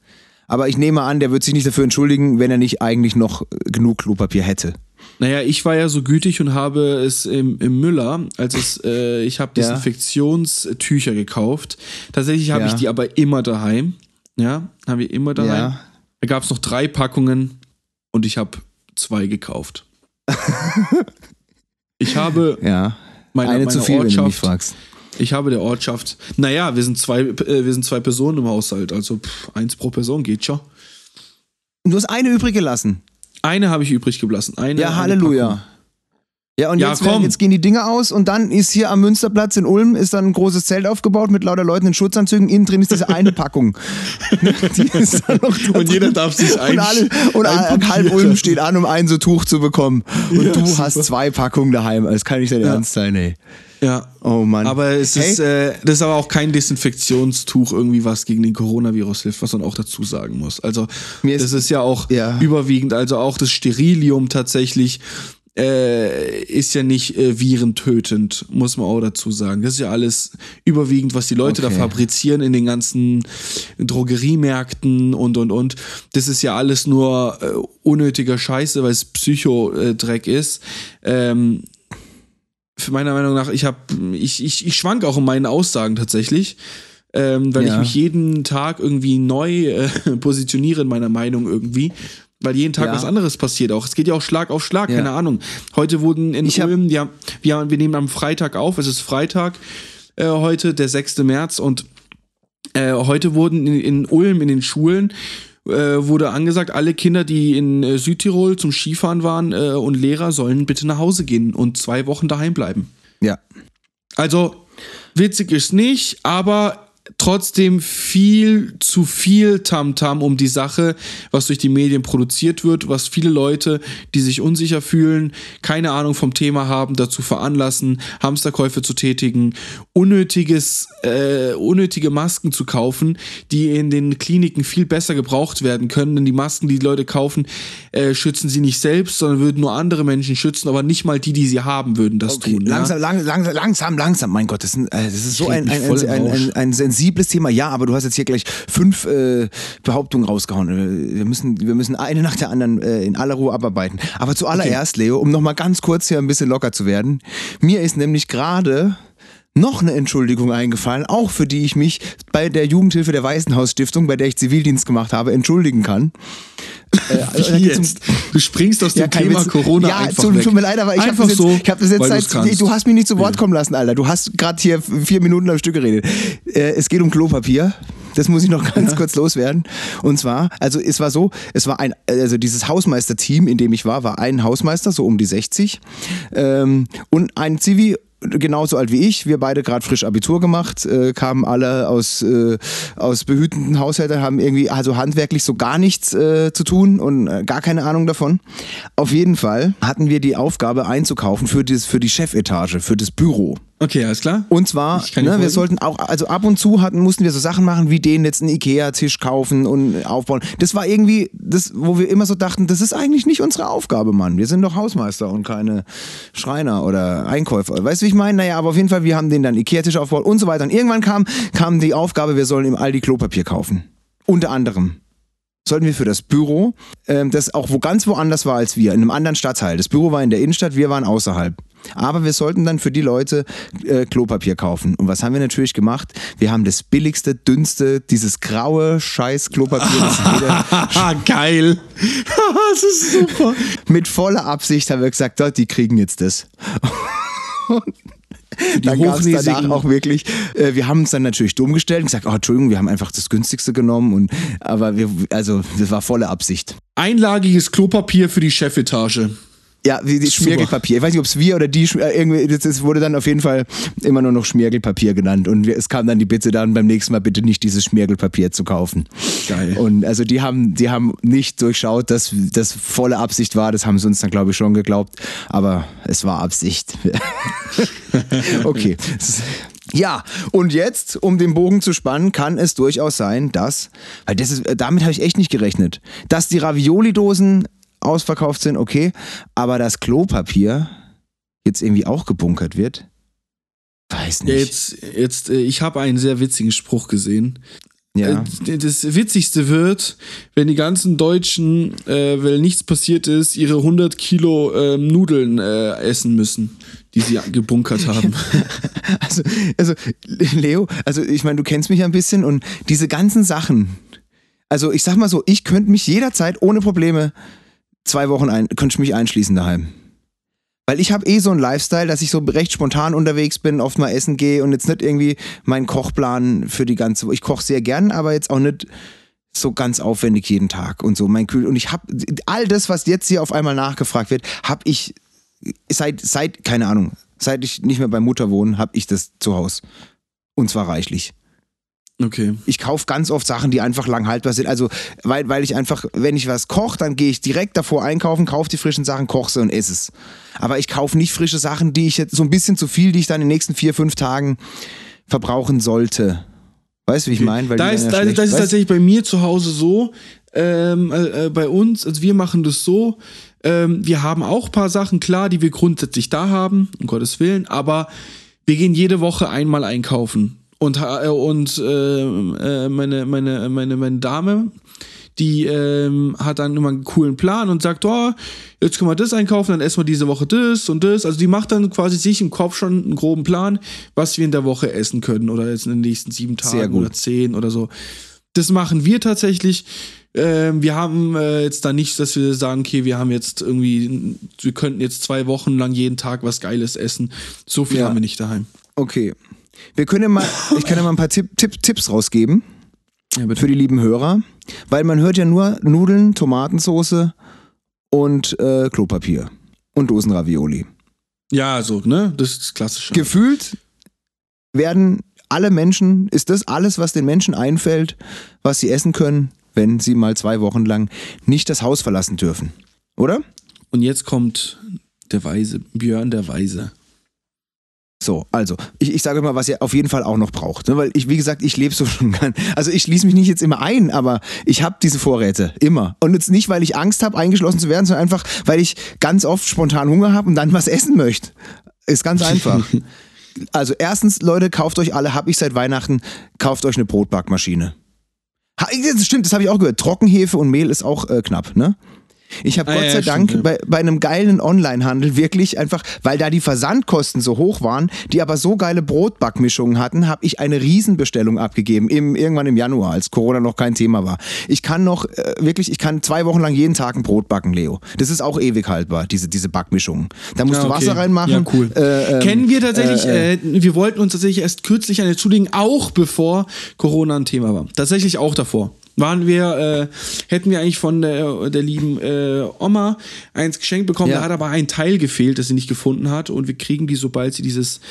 Aber ich nehme an, der wird sich nicht dafür entschuldigen, wenn er nicht eigentlich noch äh, genug Klopapier hätte. Naja, ich war ja so gütig und habe es im, im Müller, als es, äh, ich habe Ja. Desinfektionstücher gekauft. Tatsächlich habe Ja. ich die aber immer daheim. Ja, habe ich immer daheim. Ja. Da gab es noch drei Packungen und ich habe zwei gekauft. ich habe Ja. meine, Eine meine zu viel, wenn du mich Ortschaft, fragst. ich habe der Ortschaft, naja, wir sind zwei, äh, wir sind zwei Personen im Haushalt, also pff, eins pro Person geht schon. Du hast eine übrig gelassen. Eine habe ich übrig geblasen. Eine, Ja, eine Halleluja. Packung. Ja, und Ja, jetzt, werden, jetzt gehen die Dinge aus und dann ist hier am Münsterplatz in Ulm ist dann ein großes Zelt aufgebaut mit lauter Leuten in Schutzanzügen. Innen drin ist diese eine Packung. Und jeder darf sich ein- Und, alle, und einpapieren halb Ulm steht an, um ein so Tuch zu bekommen. Und Ja, du super. hast zwei Packungen daheim. Das kann nicht dein Ernst sein, ey. Ja. Oh Mann. Aber es Hey. ist, äh, das ist aber auch kein Desinfektionstuch irgendwie, was gegen den Coronavirus hilft, was man auch dazu sagen muss. Also Mir ist- das ist ja auch Ja. überwiegend, also auch das Sterilium tatsächlich äh, ist ja nicht äh, virentötend, muss man auch dazu sagen. Das ist ja alles überwiegend, was die Leute Okay. da fabrizieren in den ganzen Drogeriemärkten und und und. Das ist ja alles nur äh, unnötiger Scheiße, weil es Psychodreck ist. Ähm, für meiner Meinung nach, ich habe, ich, ich, ich schwank auch in meinen Aussagen tatsächlich, ähm, weil Ja. ich mich jeden Tag irgendwie neu äh, positioniere in meiner Meinung irgendwie. Weil jeden Tag Ja. was anderes passiert auch. Es geht ja auch Schlag auf Schlag, Ja. keine Ahnung. Heute wurden in Ich Ulm, ja, wir, wir nehmen am Freitag auf, es ist Freitag äh, heute, der 6. März und äh, heute wurden in, in Ulm in den Schulen äh, wurde angesagt, alle Kinder, die in äh, Südtirol zum Skifahren waren äh, und Lehrer sollen bitte nach Hause gehen und zwei Wochen daheim bleiben. ja. Also witzig ist nicht, aber trotzdem viel zu viel Tamtam um die Sache, was durch die Medien produziert wird, was viele Leute, die sich unsicher fühlen, keine Ahnung vom Thema haben, dazu veranlassen, Hamsterkäufe zu tätigen, unnötiges, äh, unnötige Masken zu kaufen, die in den Kliniken viel besser gebraucht werden können, denn die Masken, die die Leute kaufen, äh, schützen sie nicht selbst, sondern würden nur andere Menschen schützen, aber nicht mal die, die sie haben, würden das Okay, tun. ja? langsam, lang, langsam, langsam, langsam. Mein Gott, das ist, ein, äh, das ist so ein, ein, ein, ein, ein, Rausch. ein sensibles Thema. Ja, aber du hast jetzt hier gleich fünf äh, Behauptungen rausgehauen. Äh, Wir müssen, wir müssen eine nach der anderen äh, in aller Ruhe abarbeiten. Aber zuallererst, Leo, um nochmal ganz kurz hier ein bisschen locker zu werden. Mir ist nämlich gerade noch eine Entschuldigung eingefallen, auch für die ich mich bei der Jugendhilfe der Waisenhausstiftung, bei der ich Zivildienst gemacht habe, entschuldigen kann. Äh, also geht's um- jetzt? Du springst aus dem kein Thema Witz. Corona ja, einfach tut, weg. tut mir leid, aber ich habe das, jetzt- so, ich hab das jetzt seit. kannst. Du hast mich nicht zu Wort kommen lassen, Alter. Du hast gerade hier vier Minuten am Stück geredet. Äh, es geht um Klopapier. Das muss ich noch ganz kurz loswerden. Und zwar, also es war so, es war ein, also dieses Hausmeisterteam, in dem ich war, war ein Hausmeister, so um die 60, ähm, und ein Zivi genauso alt wie ich, wir beide gerade frisch Abitur gemacht, äh, kamen alle aus, äh, aus behütenden Haushalten, haben irgendwie also handwerklich so gar nichts äh, zu tun und äh, gar keine Ahnung davon. Auf jeden Fall hatten wir die Aufgabe einzukaufen für, das, für die Chefetage, für das Büro. Okay, alles klar. Und zwar, ne, wir sollten auch, also ab und zu hatten, mussten wir so Sachen machen, wie den jetzt einen Ikea-Tisch kaufen und aufbauen. Das war irgendwie, das, wo wir immer so dachten, das ist eigentlich nicht unsere Aufgabe, Mann. Wir sind doch Hausmeister und keine Schreiner oder Einkäufer. Weißt du, wie ich meine? Naja, aber auf jeden Fall, wir haben den dann Ikea-Tisch aufgebaut und so weiter. Und irgendwann kam, kam die Aufgabe, wir sollen im Aldi Klopapier kaufen. Unter anderem sollten wir für das Büro, ähm, das auch wo ganz woanders war als wir, in einem anderen Stadtteil. Das Büro war in der Innenstadt, wir waren außerhalb. Aber wir sollten dann für die Leute äh, Klopapier kaufen. Und was haben wir natürlich gemacht? Wir haben das billigste, dünnste, dieses graue Scheiß Klopapier, das Haha, geil. das ist super. mit voller Absicht haben wir gesagt, dort, die kriegen jetzt das. Die dann gab es danach auch wirklich, äh, wir haben uns dann natürlich dumm gestellt und gesagt, oh, Entschuldigung, wir haben einfach das günstigste genommen und aber wir, also das war volle Absicht. Einlagiges Klopapier für die Chefetage. Ja, wie die Super. Schmirgelpapier. Ich weiß nicht, ob es wir oder die, äh, irgendwie, das, wurde dann auf jeden Fall immer nur noch Schmirgelpapier genannt. Und es kam dann die Bitte dann beim nächsten Mal bitte nicht dieses Schmirgelpapier zu kaufen. Geil. Und also die haben, die haben nicht durchschaut, dass das volle Absicht war. Das haben sie uns dann, glaube ich, schon geglaubt. Aber es war Absicht. okay. Ja, und jetzt, um den Bogen zu spannen, kann es durchaus sein, dass, weil das ist, damit habe ich echt nicht gerechnet, dass die Ravioli-Dosen ausverkauft sind, okay, aber das Klopapier jetzt irgendwie auch gebunkert wird, weiß nicht. Jetzt, jetzt, äh, ich habe einen sehr witzigen Spruch gesehen. ja. Äh, Das Witzigste wird, wenn die ganzen Deutschen, äh, weil nichts passiert ist, ihre 100 Kilo ähm, Nudeln äh, essen müssen, die sie gebunkert haben. Also, also, Leo, also ich meine, du kennst mich ja ein bisschen und diese ganzen Sachen, also ich sag mal so, ich könnte mich jederzeit ohne Probleme zwei Wochen ein, könnte ich mich einschließen daheim. Weil ich habe eh so einen Lifestyle, dass ich so recht spontan unterwegs bin, oft mal essen gehe und jetzt nicht irgendwie meinen Kochplan für die ganze Woche. Ich koche sehr gern, aber jetzt auch nicht so ganz aufwendig jeden Tag und so. Mein Kühl und ich habe all das, was jetzt hier auf einmal nachgefragt wird, habe ich seit seit keine Ahnung, seit ich nicht mehr bei Mutter wohne, habe ich das zu Hause und zwar reichlich. Okay. Ich kaufe ganz oft Sachen, die einfach lang haltbar sind. Also, weil, weil ich einfach, wenn ich was koche, dann gehe ich direkt davor einkaufen, kaufe die frischen Sachen, koche sie und esse es. Aber ich kaufe nicht frische Sachen, die ich jetzt so ein bisschen zu viel, die ich dann in den nächsten vier, fünf Tagen verbrauchen sollte. Weißt du, wie ich meine? Weil Da ist, da, ja schlecht- das ist weißt? tatsächlich bei mir zu Hause so, ähm, äh, äh, bei uns, also wir machen das so, ähm, wir haben auch ein paar Sachen, klar, die wir grundsätzlich da haben, um Gottes Willen, aber wir gehen jede Woche einmal einkaufen. Und, äh, und ähm, äh, meine, meine, meine, meine Dame, die ähm, hat dann immer einen coolen Plan und sagt, oh, jetzt können wir das einkaufen, dann essen wir diese Woche das und das. Also die macht dann quasi sich im Kopf schon einen groben Plan, was wir in der Woche essen können oder jetzt in den nächsten sieben Tagen oder zehn oder so. Das machen wir tatsächlich. Ähm, wir haben äh, jetzt da nicht, dass wir sagen, okay, wir haben jetzt irgendwie, wir könnten jetzt zwei Wochen lang jeden Tag was Geiles essen. So viel Ja. haben wir nicht daheim. Okay. Wir können mal, ich kann ja mal ein paar Tipp, Tipp, Tipps rausgeben Ja, für die lieben Hörer, weil man hört ja nur Nudeln, Tomatensauce und äh, Klopapier und Dosenravioli. ja, so, ne? Das ist klassisch. Gefühlt werden alle Menschen, ist das alles, was den Menschen einfällt, was sie essen können, wenn sie mal zwei Wochen lang nicht das Haus verlassen dürfen. Oder? Und jetzt kommt der Weise, Björn der Weise. So, also, ich, ich sage mal, was ihr auf jeden Fall auch noch braucht. Ne? Weil ich, wie gesagt, ich lebe so schon gern. Also ich schließe mich nicht jetzt immer ein, aber ich habe diese Vorräte. Immer. Und jetzt nicht, weil ich Angst habe, eingeschlossen zu werden, sondern einfach, weil ich ganz oft spontan Hunger habe und dann was essen möchte. Ist ganz einfach. also erstens, Leute, kauft euch alle, habe ich seit Weihnachten, kauft euch eine Brotbackmaschine. Ha, das stimmt, das habe ich auch gehört. Trockenhefe und Mehl ist auch äh, knapp, ne? Ich habe Ah, Gott sei stimmt, Dank ja. bei, bei einem geilen Onlinehandel wirklich einfach, weil da die Versandkosten so hoch waren, die aber so geile Brotbackmischungen hatten, habe ich eine Riesenbestellung abgegeben, im, irgendwann im Januar, als Corona noch kein Thema war. Ich kann noch äh, wirklich, ich kann zwei Wochen lang jeden Tag ein Brot backen, Leo. Das ist auch ewig haltbar, diese, diese Backmischungen. Da musst Ja, du okay. Wasser reinmachen. Ja, cool. Äh, ähm, Kennen wir tatsächlich, äh, äh, wir wollten uns tatsächlich erst kürzlich eine zulegen, auch bevor Corona ein Thema war. Tatsächlich auch davor. Waren wir, äh, hätten wir eigentlich von der, der lieben äh, Oma eins geschenkt bekommen, Ja. da hat aber ein Teil gefehlt, das sie nicht gefunden hat und wir kriegen die, sobald sie dieses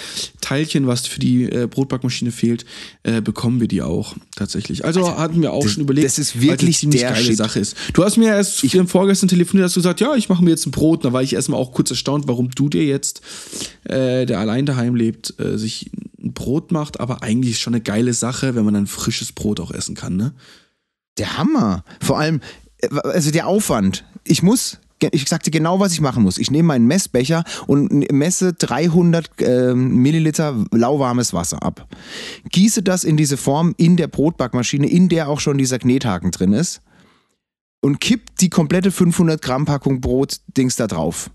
Teilchen, was für die äh, Brotbackmaschine fehlt, äh, bekommen wir die auch tatsächlich. Also, hatten wir auch das- schon überlegt, das ist weil es eine wirklich der geile Shit. Sache ist. Du hast mir erst ich, vorgestern telefoniert, hast du gesagt, ja, ich mache mir jetzt ein Brot. Da war ich erstmal auch kurz erstaunt, warum du dir jetzt, äh, der allein daheim lebt, äh, sich ein Brot macht, aber eigentlich ist schon eine geile Sache, wenn man ein frisches Brot auch essen kann, ne? Der Hammer. Vor allem, äh, also der Aufwand. Ich muss, ich sagte genau, was ich machen muss. Ich nehme meinen Messbecher und messe 300 ähm, Milliliter lauwarmes Wasser ab. Gieße das in diese Form in der Brotbackmaschine, in der auch schon dieser Knethaken drin ist. Und kipp die komplette 500 Gramm Packung Brot-Dings da drauf.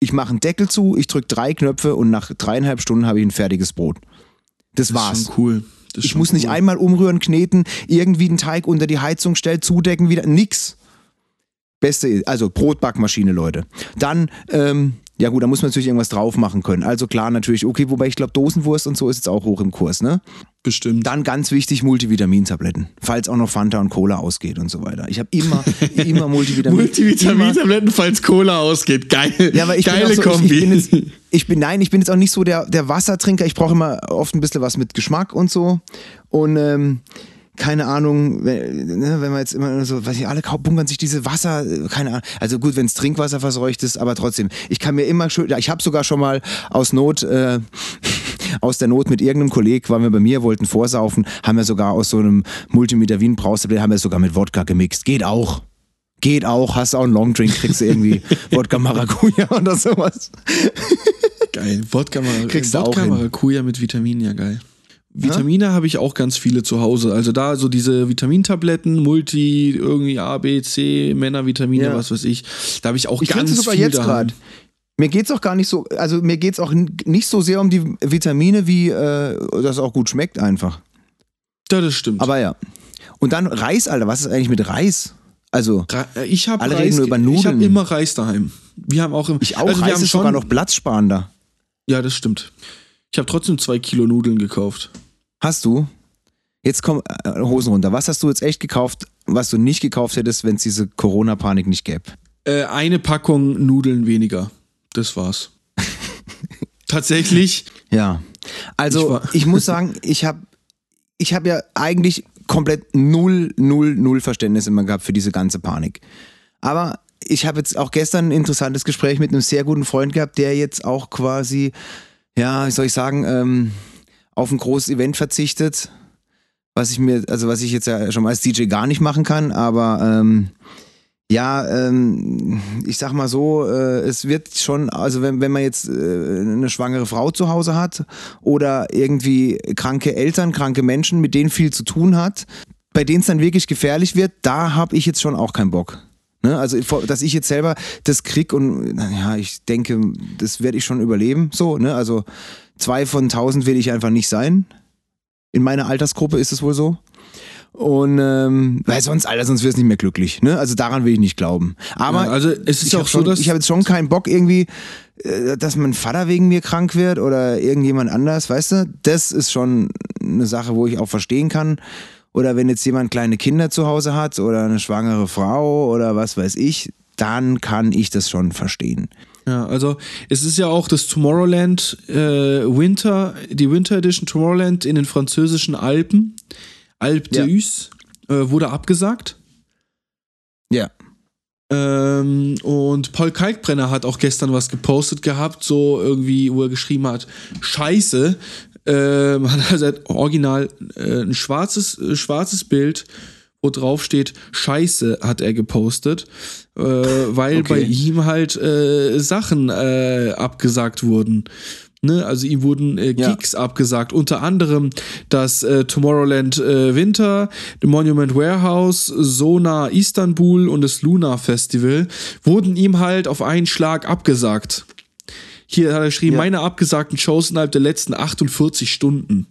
Ich mache einen Deckel zu, ich drücke drei Knöpfe und nach dreieinhalb Stunden habe ich ein fertiges Brot. Das, Das war's. ist schon cool. Ich muss nicht cool. einmal umrühren, kneten, irgendwie den Teig unter die Heizung stellen, zudecken, wieder nix. Beste, also Brotbackmaschine, Leute. Dann ähm, Ja gut, da muss man natürlich irgendwas drauf machen können. Also klar, natürlich, okay, wobei ich glaube, Dosenwurst und so ist jetzt auch hoch im Kurs, ne? Bestimmt. Dann ganz wichtig, Multivitamintabletten. Falls auch noch Fanta und Cola ausgeht und so weiter. Ich habe immer, immer Multivitamin. Multivitamintabletten, falls Cola ausgeht. Geil. Ja, aber ich Geile bin so, Kombi. Ich, ich, bin jetzt, ich bin, nein, ich bin jetzt auch nicht so der, der Wassertrinker. Ich brauche immer oft ein bisschen was mit Geschmack und so. Und ähm, keine Ahnung, wenn, ne, wenn man jetzt immer so, weiß ich, alle bunkern sich diese Wasser, keine Ahnung. Also gut, wenn es Trinkwasser verseucht ist, aber trotzdem. Ich kann mir immer schön, ich habe sogar schon mal aus Not, äh, aus der Not mit irgendeinem Kollegen, waren wir bei mir, wollten vorsaufen, haben wir sogar aus so einem Multivitamin Brausetablet, haben wir sogar mit Wodka gemixt. Geht auch. Geht auch, hast auch einen Longdrink, kriegst du irgendwie Wodka Maracuja oder sowas. Geil. Wodka, Mar Kriegst Wodka. Maracuja mit Vitaminen, ja geil. Vitamine habe ich auch ganz viele zu Hause. Also da so diese Vitamintabletten, Multi, irgendwie A, B, C, Männervitamine, Ja. was weiß ich. Da habe ich auch Ich ganz finde sogar jetzt gerade. Mir geht's auch gar nicht so, also mir geht's auch nicht so sehr um die Vitamine, wie äh, das auch gut schmeckt einfach. Ja, das stimmt. Aber ja. Und dann Reis, Alter, was ist eigentlich mit Reis? Also, äh, ich habe Alle Reis, reden nur über ich Nudeln. habe immer Reis daheim. Wir haben auch im, ich auch, also wir Reis haben ist schon, sogar noch platzsparender. Ja, das stimmt. Ich habe trotzdem zwei Kilo Nudeln gekauft. Hast du? Jetzt komm, äh, Hosen runter. Was hast du jetzt echt gekauft, was du nicht gekauft hättest, wenn es diese Corona-Panik nicht gäbe? Äh, eine Packung Nudeln weniger. Das war's. Tatsächlich. Ja. Also, Ich ich, muss sagen, ich habe ich hab ja eigentlich komplett null, null, null Verständnis immer gehabt für diese ganze Panik. Aber ich habe jetzt auch gestern ein interessantes Gespräch mit einem sehr guten Freund gehabt, der jetzt auch quasi, ja, wie soll ich sagen, ähm, auf ein großes Event verzichtet. Was ich mir, also was ich jetzt ja schon mal als DJ gar nicht machen kann, aber ähm, ja, ähm, ich sag mal so, äh, es wird schon, also wenn, wenn man jetzt äh, eine schwangere Frau zu Hause hat oder irgendwie kranke Eltern, kranke Menschen, mit denen viel zu tun hat, bei denen es dann wirklich gefährlich wird, da habe ich jetzt schon auch keinen Bock. Ne? Also, dass ich jetzt selber das krieg und ja, ich denke, das werde ich schon überleben. So, ne? Also zwei von tausend will ich einfach nicht sein. In meiner Altersgruppe ist es wohl so. Und ähm, weil sonst, Alter, sonst wirst du nicht mehr glücklich. Ne? Also daran will ich nicht glauben. Aber Ja, also es ist auch so, dass ich habe jetzt schon keinen Bock irgendwie, äh, dass mein Vater wegen mir krank wird oder irgendjemand anders, weißt du? Das ist schon eine Sache, wo ich auch verstehen kann. Oder wenn jetzt jemand kleine Kinder zu Hause hat oder eine schwangere Frau oder was weiß ich, dann kann ich das schon verstehen. Ja, also es ist ja auch das Tomorrowland äh, Winter, die Winter Edition Tomorrowland in den französischen Alpen, Alpe Ja. d'Huez, äh, wurde abgesagt. Ja. Ähm, und Paul Kalkbrenner hat auch gestern was gepostet gehabt, so irgendwie, wo er geschrieben hat, Scheiße. Ähm, hat also original äh, ein schwarzes, äh, schwarzes Bild, wo drauf steht, Scheiße, hat er gepostet, äh, weil Okay. bei ihm halt äh, Sachen äh, abgesagt wurden. Ne, also ihm wurden äh, Ja. Gigs abgesagt, unter anderem das äh, Tomorrowland äh, Winter, The Monument Warehouse, Sona Istanbul und das Luna Festival wurden ihm halt auf einen Schlag abgesagt. Hier hat er geschrieben, Ja. meine abgesagten Shows innerhalb der letzten 48 Stunden.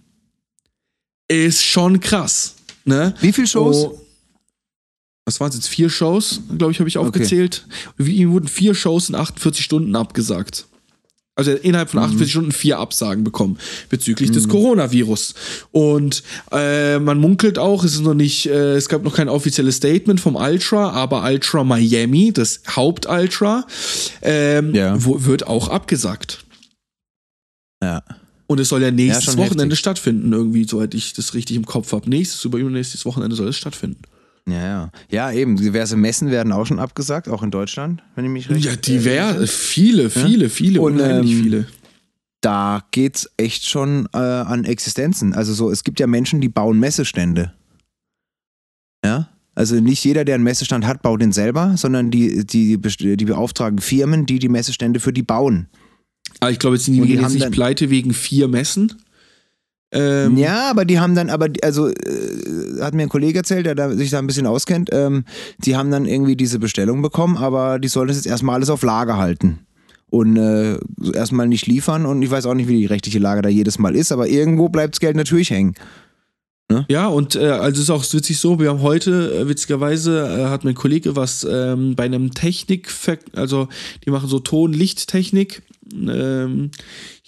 Ist schon krass. Ne? Wie viele Shows? Oh, was waren es jetzt? Vier Shows, glaube ich, habe ich aufgezählt. Wie, ihm wurden vier Shows in 48 Stunden abgesagt. Also er innerhalb von 48 Stunden vier Absagen bekommen bezüglich des Coronavirus. Und äh, man munkelt auch, es ist noch nicht, äh, es gab noch kein offizielles Statement vom Ultra, aber Ultra Miami, das Haupt-Ultra, ähm, Ja. wo, wird auch abgesagt. Ja. Und es soll ja nächstes schon Wochenende heftig. stattfinden, irgendwie, soweit ich das richtig im Kopf habe. Nächstes, über übernächstes Wochenende soll es stattfinden. Ja, ja. Ja, eben. Diverse Messen werden auch schon abgesagt, auch in Deutschland, wenn ich mich recht Ja, wäre viele, viele, viele, Und, unheimlich ähm, viele. da geht's echt schon äh, an Existenzen. Also so, es gibt ja Menschen, die bauen Messestände. Ja? Also nicht jeder, der einen Messestand hat, baut den selber, sondern die, die, die beauftragen Firmen, die die Messestände für die bauen. Aber ich glaube, jetzt sind die, die jetzt haben nicht pleite wegen vier Messen. Ähm, Ja, aber die haben dann, aber also äh, hat mir ein Kollege erzählt, der da, sich da ein bisschen auskennt, ähm, die haben dann irgendwie diese Bestellung bekommen, aber die sollen das jetzt erstmal alles auf Lager halten. Und äh, erstmal nicht liefern und ich weiß auch nicht, wie die rechtliche Lage da jedes Mal ist, aber irgendwo bleibt das Geld natürlich hängen. Ja, und äh, also ist auch witzig so, wir haben heute, äh, witzigerweise, äh, hat mein Kollege was ähm, bei einem Technik, also die machen so Ton-Lichttechnik ähm,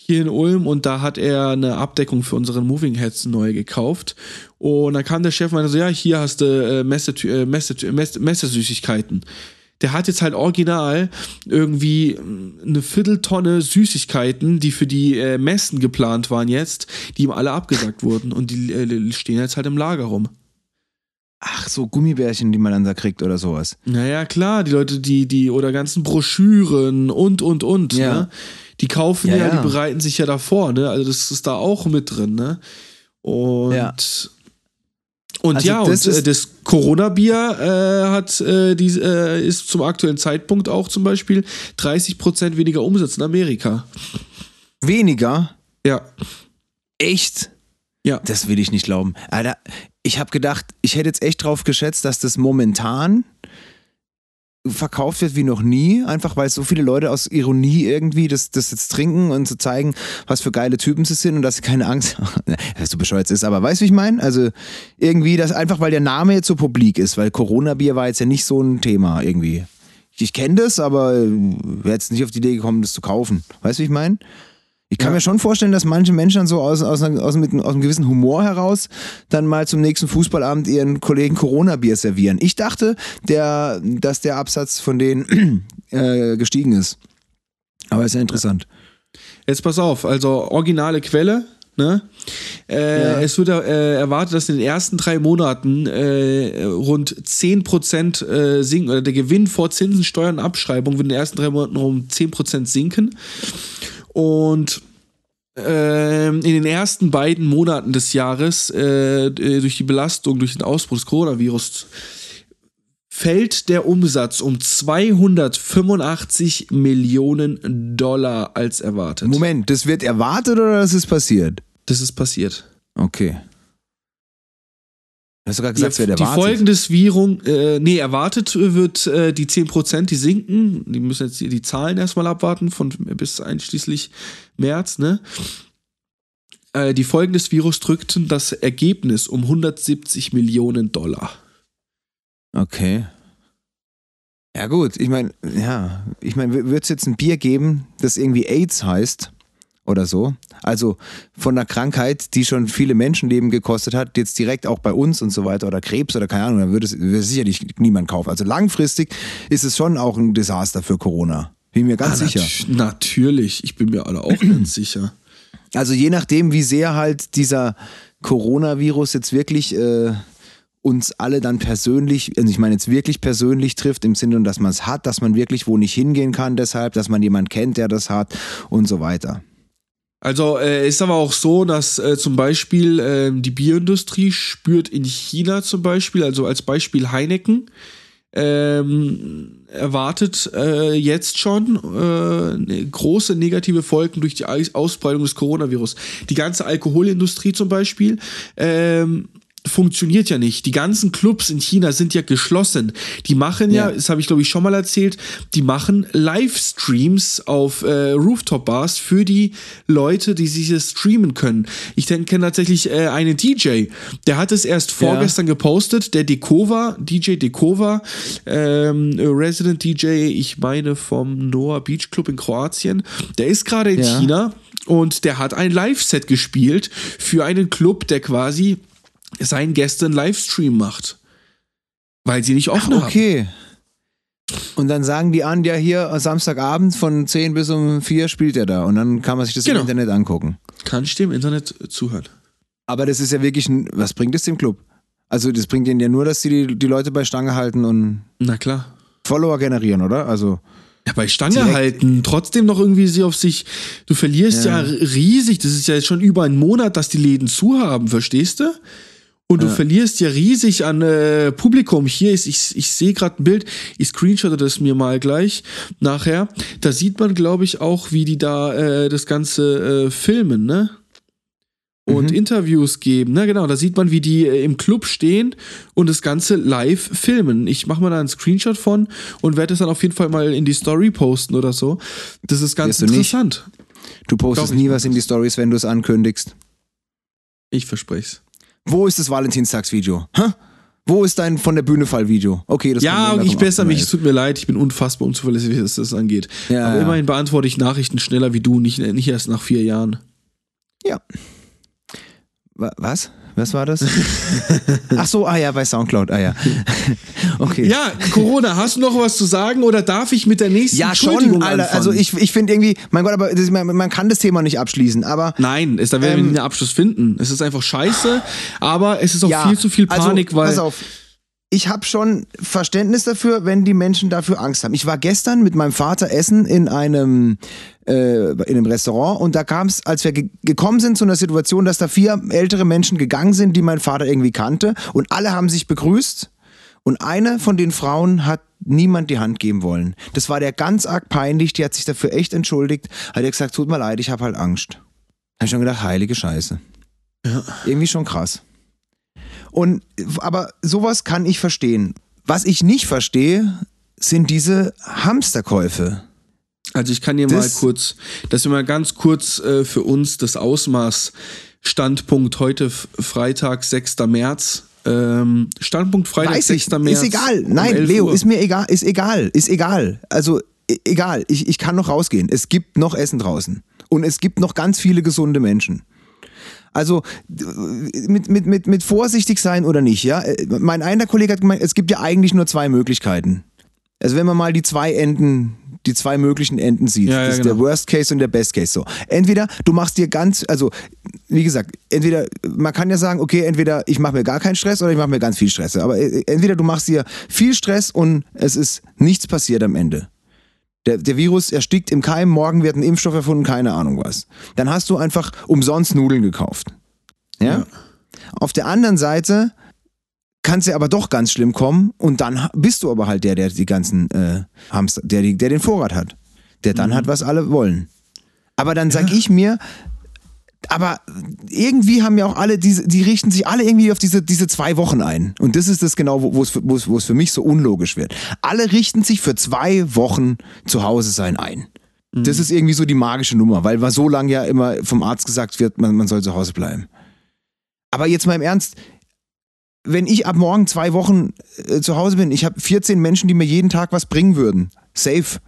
hier in Ulm und da hat er eine Abdeckung für unseren Moving Heads neu gekauft. Und dann kam der Chef und meinte so, ja, hier hast du äh, Messe, äh, Messe, Messe, Messesüßigkeiten der hat jetzt halt original irgendwie eine Vierteltonne Süßigkeiten, die für die äh, Messen geplant waren jetzt, die ihm alle abgesagt wurden und die äh, stehen jetzt halt im Lager rum. Ach, so Gummibärchen, die man dann da kriegt oder sowas. Naja, klar, die Leute, die, die, oder ganzen Broschüren und, und, und, Ja. ne? Die kaufen Ja, ja, die bereiten sich ja davor, ne? Also das ist da auch mit drin, ne? Und Ja. und Also ja, das und äh, das Corona-Bier äh, hat äh, die, äh, ist zum aktuellen Zeitpunkt auch zum Beispiel 30% weniger Umsatz in Amerika. Weniger? Ja. Echt? Ja. Das will ich nicht glauben. Alter, ich habe gedacht, ich hätte jetzt echt drauf geschätzt, dass das momentan verkauft wird wie noch nie, einfach weil so viele Leute aus Ironie irgendwie das, das jetzt trinken und zu zeigen, was für geile Typen sie sind und dass sie keine Angst haben, so bescheuert ist, aber weißt du, wie ich meine? Also irgendwie das einfach, weil der Name jetzt so publik ist, weil Corona-Bier war jetzt ja nicht so ein Thema irgendwie. Ich kenne das, aber äh, wäre jetzt nicht auf die Idee gekommen, das zu kaufen. Weißt du, wie ich meine? Ich kann Ja. mir schon vorstellen, dass manche Menschen dann so aus, aus, aus, mit, einem- aus einem gewissen Humor heraus dann mal zum nächsten Fußballabend ihren Kollegen Corona-Bier servieren. Ich dachte, der, dass der Absatz von denen äh, gestiegen ist. Aber ist ja interessant. Jetzt pass auf, also originale Quelle. Ne? Äh, Ja. Es wird äh, erwartet, dass in den ersten drei Monaten äh, rund 10% äh, sinken, oder der Gewinn vor Zinsen, Steuern und Abschreibung wird in den ersten drei Monaten um 10% sinken. Und ähm, in den ersten beiden Monaten des Jahres, äh, durch die Belastung, durch den Ausbruch des Coronavirus, fällt der Umsatz um 285 Millionen Dollar als erwartet. Moment, das wird erwartet oder das ist passiert? Das ist passiert. Okay. Du hast sogar Die, gesagt, es wird die erwartet. Folgen des Virus, äh, nee, erwartet wird äh, die 10%, die sinken. Die müssen jetzt die, die Zahlen erstmal abwarten, von bis einschließlich März, ne? Äh, die Folgen des Virus drückten das Ergebnis um 170 Millionen Dollar. Okay. Ja gut, ich meine, ja, ich meine, wird es jetzt ein Bier geben, das irgendwie AIDS heißt oder so? Also von einer Krankheit, die schon viele Menschenleben gekostet hat, jetzt direkt auch bei uns und so weiter oder Krebs oder keine Ahnung, dann würde es würde sicherlich niemand kaufen. Also langfristig ist es schon auch ein Desaster für Corona. Bin mir ganz Ah, sicher. nat- Natürlich, ich bin mir alle auch ganz sicher. Also je nachdem, wie sehr halt dieser Coronavirus jetzt wirklich äh, uns alle dann persönlich, also ich meine jetzt wirklich persönlich trifft, im Sinne, dass man es hat, dass man wirklich wo nicht hingehen kann deshalb, dass man jemanden kennt, der das hat und so weiter. Also äh, ist aber auch so, dass äh, zum Beispiel ähm, die Bierindustrie spürt in China zum Beispiel, also als Beispiel Heineken, ähm, erwartet äh, jetzt schon äh, ne- große negative Folgen durch die Aus- Ausbreitung des Coronavirus. Die ganze Alkoholindustrie zum Beispiel ähm, funktioniert ja nicht. Die ganzen Clubs in China sind ja geschlossen. Die machen ja, Ja. das habe ich glaube ich schon mal erzählt, die machen Livestreams auf äh, Rooftop-Bars für die Leute, die sich das streamen können. Ich kenne tatsächlich äh, einen DJ, der hat es erst vorgestern gepostet, der Dekova, DJ Dekova, ähm, Resident DJ, ich meine vom Noah Beach Club in Kroatien, der ist gerade in Ja. China und der hat ein Live-Set gespielt für einen Club, der quasi seinen Gästen einen Livestream macht. Weil sie nicht offen haben. Okay. Und dann sagen die an, ja hier Samstagabend von 10 bis um 4 spielt er da und dann kann man sich das Genau. im Internet angucken. Kann ich dem Internet zuhören. Aber das ist ja wirklich ein, was bringt es dem Club? Also das bringt ihnen ja nur, dass sie die, die Leute bei Stange halten und Na klar. Follower generieren, oder? Also Ja, bei Stange Direkt- halten, trotzdem noch irgendwie sie auf sich. Du verlierst ja. Ja. riesig. Das ist ja jetzt schon über einen Monat, dass die Läden zu haben, verstehst du? Und du Ja. verlierst ja riesig an äh, Publikum. Hier ist, ich, ich sehe gerade ein Bild, ich screenshotte das mir mal gleich nachher. Da sieht man, glaube ich, auch, wie die da äh, das Ganze äh, filmen, ne? Und Mhm. Interviews geben. Na genau, da sieht man, wie die äh, im Club stehen und das Ganze live filmen. Ich mache mal da einen Screenshot von und werde es dann auf jeden Fall mal in die Story posten oder so. Das ist ganz Wirst du interessant. du postest Glaub ich nie was in die Stories, wenn du es ankündigst. Ich verspreche es. Wo ist das Valentinstagsvideo? Hä? Wo ist dein von der Bühne Fall Video? Okay, das Ja, ich bessere mich, es 8.11. tut mir leid, ich bin unfassbar unzuverlässig, was das angeht. Ja, Aber ja. immerhin beantworte ich Nachrichten schneller wie du, nicht, nicht erst nach vier Jahren. Ja. Wa- Was? Was war das? Ach so, ah ja, bei Soundcloud, ah ja. Okay. Ja, Corona, hast du noch was zu sagen oder darf ich mit der nächsten Ja, Entschuldigung schon, Alter. Also ich, ich finde irgendwie, mein Gott, aber das, man, man kann das Thema nicht abschließen, aber Nein, es, da werden wir Ähm, nie einen Abschluss finden. Es ist einfach scheiße, aber es ist auch viel zu viel Panik, also, weil. Pass auf. Ich habe schon Verständnis dafür, wenn die Menschen dafür Angst haben. Ich war gestern mit meinem Vater essen in einem, äh, in einem Restaurant und da kam es, als wir ge gekommen sind zu einer Situation, dass da vier ältere Menschen gegangen sind, die mein Vater irgendwie kannte und alle haben sich begrüßt und eine von den Frauen hat niemand die Hand geben wollen. Das war der ganz arg peinlich, die hat sich dafür echt entschuldigt, hat er gesagt, tut mir leid, ich habe halt Angst. Hab ich schon gedacht, heilige Scheiße. Irgendwie schon krass. Und aber sowas kann ich verstehen. Was ich nicht verstehe, sind diese Hamsterkäufe. Also ich kann dir Das- mal kurz, dass wir mal ganz kurz äh, für uns das Ausmaß Standpunkt heute Freitag, 6. März. Ähm, Standpunkt Freitag, Weiß ich, 6. März. ist egal. um Nein, 11 Leo, Uhr. ist mir egal, ist egal, ist egal. Also e- egal, ich, ich kann noch rausgehen. Es gibt noch Essen draußen. Und es gibt noch ganz viele gesunde Menschen. Also mit, mit, mit, mit vorsichtig sein oder nicht, ja. Mein einer Kollege hat gemeint, es gibt ja eigentlich nur zwei Möglichkeiten. Also wenn man mal die zwei Enden, die zwei möglichen Enden sieht, Ja, ja, das ist genau. der Worst Case und der Best Case so. Entweder du machst dir ganz, also wie gesagt, entweder man kann ja sagen, okay, entweder ich mache mir gar keinen Stress oder ich mache mir ganz viel Stress. Aber äh, entweder du machst dir viel Stress und es ist nichts passiert am Ende. Der, der Virus erstickt im Keim, morgen wird ein Impfstoff erfunden, keine Ahnung was. Dann hast du einfach umsonst Nudeln gekauft. Ja? Ja. Auf der anderen Seite kann es ja aber doch ganz schlimm kommen und dann bist du aber halt der, der die ganzen äh, Hamster, der, der den Vorrat hat. Der dann hat, was alle wollen. Aber dann sag ich mir, aber irgendwie haben ja auch alle diese, die richten sich alle irgendwie auf diese, diese zwei Wochen ein. Und das ist das genau, wo es, für- wo es, für mich so unlogisch wird. Alle richten sich für zwei Wochen zu Hause sein ein. Das ist irgendwie so die magische Nummer, weil man so lange ja immer vom Arzt gesagt wird, man, man soll zu Hause bleiben. Aber jetzt mal im Ernst, wenn ich ab morgen zwei Wochen äh, zu Hause bin, ich habe 14 Menschen, die mir jeden Tag was bringen würden. Safe.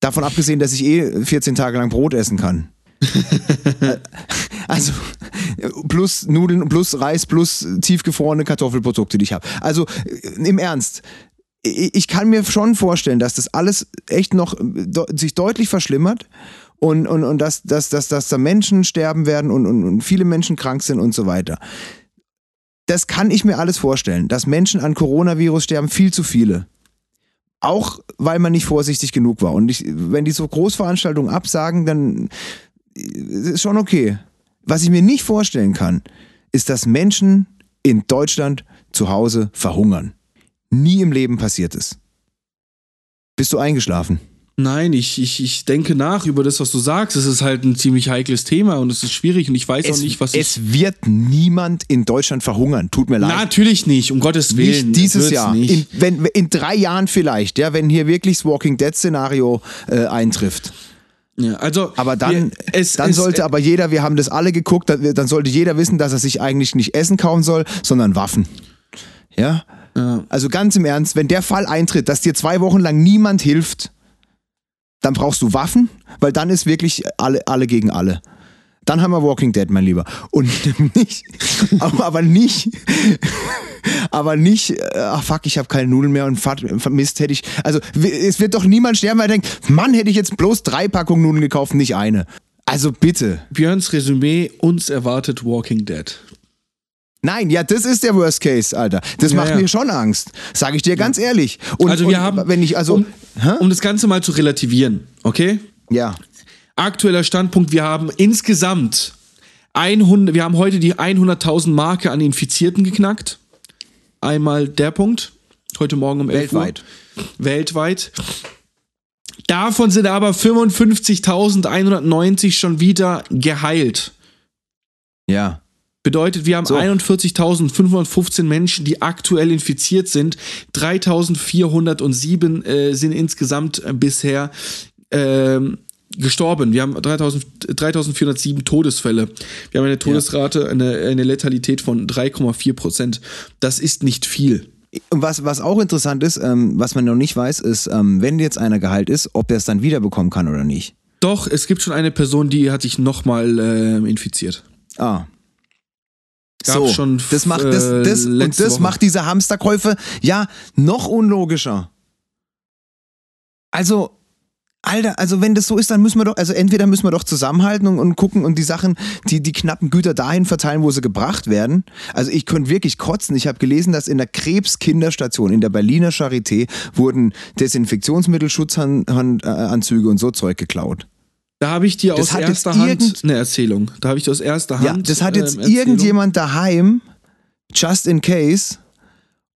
Davon abgesehen, dass ich eh 14 Tage lang Brot essen kann. Also plus Nudeln, plus Reis, plus tiefgefrorene Kartoffelprodukte, die ich habe. Also äh, im Ernst, ich kann mir schon vorstellen, dass das alles echt noch äh, sich deutlich verschlimmert und, und, und dass, dass, dass, dass da Menschen sterben werden und, und, und viele Menschen krank sind und so weiter. Das kann ich mir alles vorstellen, dass Menschen an Coronavirus sterben, viel zu viele. Auch weil man nicht vorsichtig genug war. Und ich, wenn die so Großveranstaltungen absagen, dann ist schon okay. Was ich mir nicht vorstellen kann, ist, dass Menschen in Deutschland zu Hause verhungern. Nie im Leben passiert es. Bist du eingeschlafen? Nein, ich, ich, ich denke nach über das, was du sagst. Es ist halt ein ziemlich heikles Thema und es ist schwierig und ich weiß auch nicht, was ich. es wird niemand in Deutschland verhungern. Tut mir leid. Natürlich nicht, um Gottes Willen. nicht dieses Jahr. Nicht. In, wenn, in drei Jahren vielleicht, ja, wenn hier wirklich das Walking Dead-Szenario äh, eintrifft. Ja, also, Aber dann, wir- es, dann es, sollte aber jeder, wir haben das alle geguckt, dann, dann sollte jeder wissen, dass er sich eigentlich nicht Essen kaufen soll, sondern Waffen. Ja? Ja. Also ganz im Ernst, wenn der Fall eintritt, dass dir zwei Wochen lang niemand hilft, dann brauchst du Waffen, weil dann ist wirklich alle, alle gegen alle. Dann haben wir Walking Dead, mein Lieber. Und nicht, aber, nicht, aber nicht, äh, ach fuck, ich habe keine Nudeln mehr und vermisst hätte ich. Also es wird doch niemand sterben, weil er denkt, Mann, hätte ich jetzt bloß drei Packungen Nudeln gekauft, nicht eine. Also bitte. Björns Resümee, uns erwartet Walking Dead. Nein, ja, das ist der Worst Case, Alter. Das Ja, macht ja. mir schon Angst. Sage ich dir ganz ehrlich. Und, Also wir und haben, wenn ich, also, um, um das Ganze mal zu relativieren, okay? ja. Aktueller Standpunkt, wir haben insgesamt 100, wir haben heute die 100.000 Marke an Infizierten geknackt. Einmal der Punkt, heute Morgen um 11 Weltweit. Uhr. Weltweit. Davon sind aber 55.190 schon wieder geheilt. Ja. Bedeutet, wir haben So. 41.515 Menschen, die aktuell infiziert sind. 3.407 äh, sind insgesamt äh, bisher ähm, gestorben. Wir haben 3000, 3407 Todesfälle. Wir haben eine Todesrate, eine, eine Letalität von 3,4 Prozent. Das ist nicht viel. Was, was auch interessant ist, ähm, was man noch nicht weiß, ist, ähm, wenn jetzt einer geheilt ist, ob er es dann wiederbekommen kann oder nicht. Doch, es gibt schon eine Person, die hat sich nochmal äh, infiziert. Ah. Gab so, schon, das macht, das, äh, das, und das Woche. macht diese Hamsterkäufe ja noch unlogischer. Also, Alter, also wenn das so ist, dann müssen wir doch, also entweder müssen wir doch zusammenhalten und, und gucken und die Sachen, die, die knappen Güter dahin verteilen, wo sie gebracht werden. Also ich könnte wirklich kotzen. Ich habe gelesen, dass in der Krebskinderstation in der Berliner Charité wurden Desinfektionsmittel, Schutzanzüge und so Zeug geklaut. Da habe ich dir Das aus erster Hand eine Erzählung. Da habe ich dir aus erster Hand. Ja, das hat jetzt ähm, irgendjemand daheim, just in case.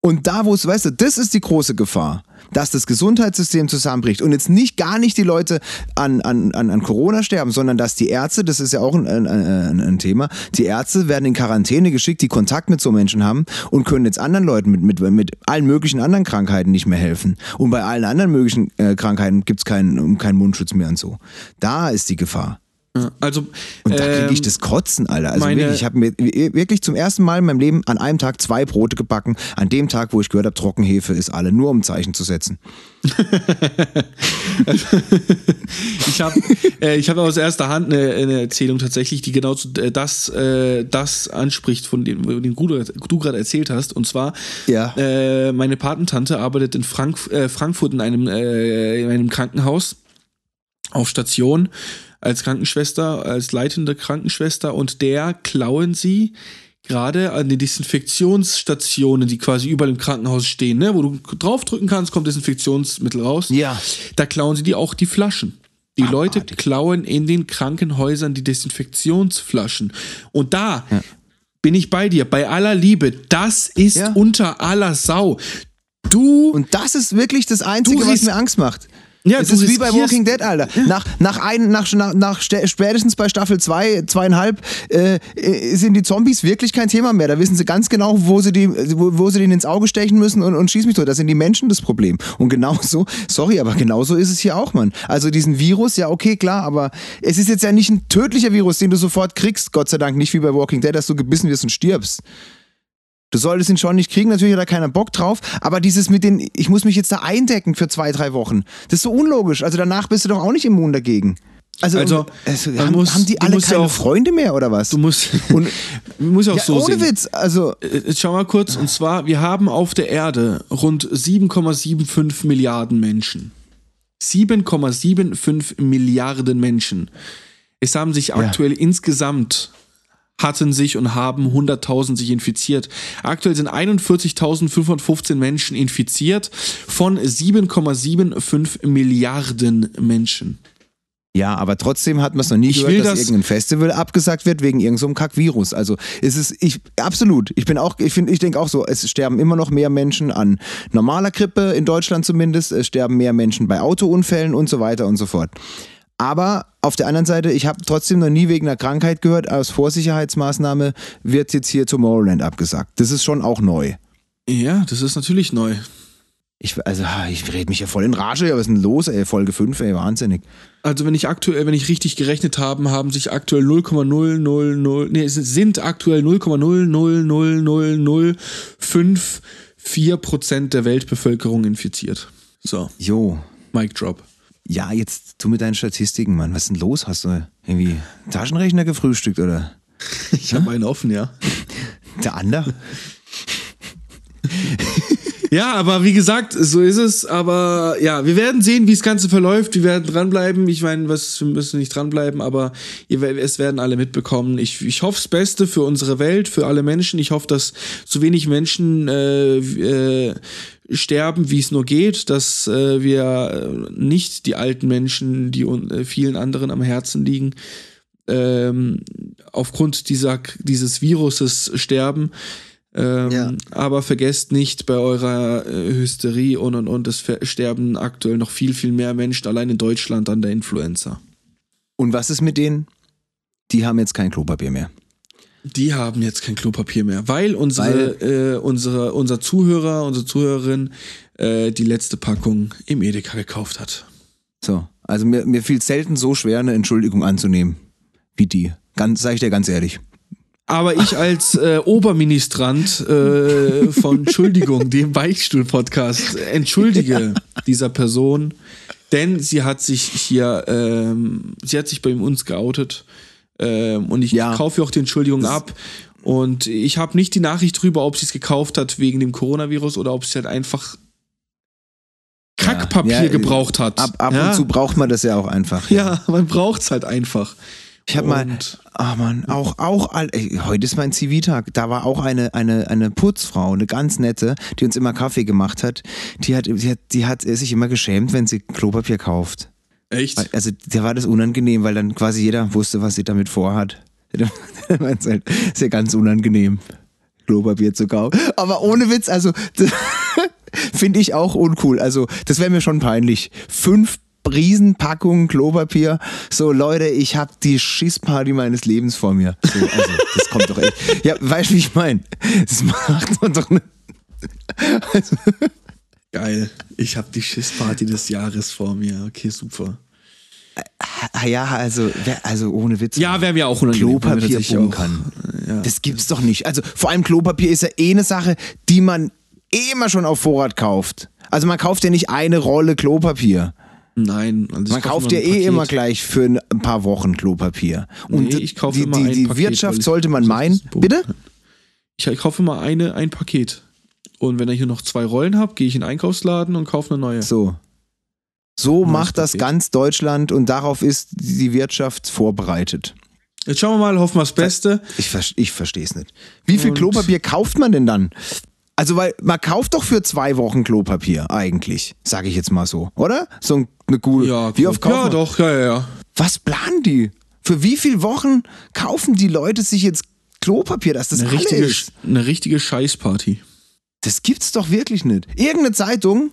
Und da, wo es, weißt du, das ist die große Gefahr, dass das Gesundheitssystem zusammenbricht und jetzt nicht gar nicht die Leute an, an, an, an Corona sterben, sondern dass die Ärzte, das ist ja auch ein, ein, ein, Thema, die Ärzte werden in Quarantäne geschickt, die Kontakt mit so Menschen haben und können jetzt anderen Leuten mit, mit, mit allen möglichen anderen Krankheiten nicht mehr helfen. Und bei allen anderen möglichen äh, Krankheiten gibt es keinen, keinen Mundschutz mehr und so. Da ist die Gefahr. Also, Und da kriege ich ähm, das Kotzen, Alter. Also wirklich, ich habe mir wirklich zum ersten Mal in meinem Leben an einem Tag zwei Brote gebacken. An dem Tag, wo ich gehört habe, Trockenhefe ist alle, nur um ein Zeichen zu setzen. Ich habe äh, ich hab aus erster Hand eine, eine Erzählung tatsächlich, die genau zu, äh, das, äh, das anspricht, von dem, von dem du, du gerade erzählt hast. Und zwar, Ja. äh, meine Patentante arbeitet in Frank, äh, Frankfurt in einem, äh, in einem Krankenhaus auf Station als Krankenschwester, als leitende Krankenschwester und der klauen sie gerade an den Desinfektionsstationen, die quasi überall im Krankenhaus stehen, ne? wo du draufdrücken kannst, kommt Desinfektionsmittel raus. Ja. Da klauen sie die auch die Flaschen. Die Leute klauen in den Krankenhäusern die Desinfektionsflaschen. Und da bin ich bei dir, bei aller Liebe, das ist Ja. unter aller Sau. Du Und das ist wirklich das Einzige, was mir Angst macht. Ja, es ist wie bei Walking Dead, Alter. Nach, nach, ein, nach, nach, nach spätestens bei Staffel 2, zwei, zweieinhalb, äh, äh, sind die Zombies wirklich kein Thema mehr. Da wissen sie ganz genau, wo sie, die, wo, wo sie denen ins Auge stechen müssen und, und schieß mich tot. Da sind die Menschen das Problem. Und genauso, sorry, aber genauso ist es hier auch, Mann. Also diesen Virus, ja, okay, klar, aber es ist jetzt ja nicht ein tödlicher Virus, den du sofort kriegst, Gott sei Dank, nicht wie bei Walking Dead, dass du gebissen wirst und stirbst. Du solltest ihn schon nicht kriegen, natürlich hat da keiner Bock drauf, aber dieses mit den, ich muss mich jetzt da eindecken für zwei, drei Wochen, das ist so unlogisch. Also danach bist du doch auch nicht immun dagegen. Also, Also, also haben, muss- haben die alle musst ja keine auch- Freunde mehr oder was? Du musst, Und- muss ja auch ja, so ohne sehen. Witz, also Äh, Jetzt schau mal kurz, und zwar, wir haben auf der Erde rund 7,75 Milliarden Menschen. 7,75 Milliarden Menschen. Es haben sich aktuell insgesamt hatten sich und haben 100.000 sich infiziert. Aktuell sind 41.515 Menschen infiziert von 7,75 Milliarden Menschen. Ja, aber trotzdem hat man es noch nie Ich gehört, will dass das- irgendein Festival abgesagt wird wegen irgendeinem so Kackvirus. Also es ist ich absolut. Ich bin auch, ich finde, ich denke auch so. Es sterben immer noch mehr Menschen an normaler Grippe in Deutschland zumindest. Es sterben mehr Menschen bei Autounfällen und so weiter und so fort. Aber auf der anderen Seite, ich habe trotzdem noch nie wegen einer Krankheit gehört, aus Vorsicherheitsmaßnahme wird jetzt hier Tomorrowland abgesagt. Das ist schon auch neu. Ja, das ist natürlich neu. Ich, also, ich rede mich ja voll in Rage. Was ist denn los, ey? Folge 5, ey, wahnsinnig. Also wenn ich aktuell, wenn ich richtig gerechnet habe, haben sich aktuell 0,000, nee, es sind aktuell 0,0000054 Prozent der Weltbevölkerung infiziert. So, Jo. Mic Drop. Ja, jetzt tu mit deinen Statistiken, Mann. Was ist denn los? Hast du irgendwie Taschenrechner gefrühstückt oder Ich habe einen offen, ja. der andere? Ja, aber wie gesagt, so ist es. Aber ja, wir werden sehen, wie das Ganze verläuft. Wir werden dranbleiben. Ich meine, was, wir müssen nicht dranbleiben, aber ihr, es werden alle mitbekommen. Ich, ich hoffe das Beste für unsere Welt, für alle Menschen. Ich hoffe, dass so wenig Menschen äh, äh, sterben, wie es nur geht, dass äh, wir äh, nicht die alten Menschen, die äh, vielen anderen am Herzen liegen, ähm, aufgrund dieser, dieses Viruses sterben. Ähm, Ja. Aber vergesst nicht bei eurer äh, Hysterie und und und, es sterben aktuell noch viel, viel mehr Menschen allein in Deutschland an der Influenza. Und was ist mit denen? Die haben jetzt kein Klopapier mehr. Die haben jetzt kein Klopapier mehr, weil unsere, äh, unsere, unser Zuhörer, unsere Zuhörerin äh, die letzte Packung im Edeka gekauft hat. So. Also mir, mir fiel selten so schwer, eine Entschuldigung anzunehmen wie die. Ganz, sag ich dir ganz ehrlich. Aber ich als äh, Oberministrant äh, von Entschuldigung, dem Beichtstuhl-Podcast, entschuldige dieser Person, denn sie hat sich hier, ähm, sie hat sich bei uns geoutet ähm, und ich Ja. kaufe auch die Entschuldigung ab. Und ich habe nicht die Nachricht drüber, ob sie es gekauft hat wegen dem Coronavirus oder ob sie halt einfach Kackpapier Ja, gebraucht hat. Ab, ab ja? und zu braucht man das ja auch einfach. Ja, man braucht es halt einfach. Ich habe mal, ah Mann, auch, auch, all- ey, heute ist mein Ziviltag. Da war auch eine, eine, eine Putzfrau, eine ganz nette, die uns immer Kaffee gemacht hat. Die hat, die hat, die hat sich immer geschämt, wenn sie Klopapier kauft. Echt? Also, der war das unangenehm, weil dann quasi jeder wusste, was sie damit vorhat. Meint's halt, ist ja ganz unangenehm, Klopapier zu kaufen. Aber ohne Witz, also, das finde ich auch uncool. Also, das wäre mir schon peinlich. Fünf Riesenpackungen Klopapier. So, Leute, ich habe die Schissparty meines Lebens vor mir. So, also, das kommt doch echt. Ja, weißt du, wie ich meine? Das macht man doch nicht. Also, Geil. Ich habe die Schissparty des Jahres vor mir. Okay, super. ah ja, also, wer- also ohne Witz. Ja, wäre mir auch unangenehm. Klopapier tatsächlich bunkern. Ja. Das gibt's doch nicht. Also vor allem Klopapier ist ja eh eine Sache, die man eh immer schon auf Vorrat kauft. Also man kauft ja nicht eine Rolle Klopapier. Nein. Also Man kauft ja eh Paket. immer gleich für ein paar Wochen Klopapier. Und Nee, ich kaufe die, immer die, ein die Paket, Wirtschaft sollte man meinen. Bitte? Ich, ich kaufe immer eine, ein Paket. Und wenn ich hier noch zwei Rollen habe, gehe ich in den Einkaufsladen und kaufe eine neue. So. So Neues macht das Paket. ganz Deutschland und darauf ist die Wirtschaft vorbereitet. Jetzt schauen wir mal, hoffen wir das Beste. Ich, ich verstehe es nicht. Wie viel Und- Klopapier kauft man denn dann? Also, weil man kauft doch für zwei Wochen Klopapier eigentlich, sage ich jetzt mal so, oder? So ein- eine gute. Ja, Wie oft kaufen Ja, wir- doch, ja, ja, ja. Was planen die? Für wie viele Wochen kaufen die Leute sich jetzt Klopapier, dass das Eine richtige, ist? eine richtige Scheißparty. Das gibt's doch wirklich nicht. Irgendeine Zeitung,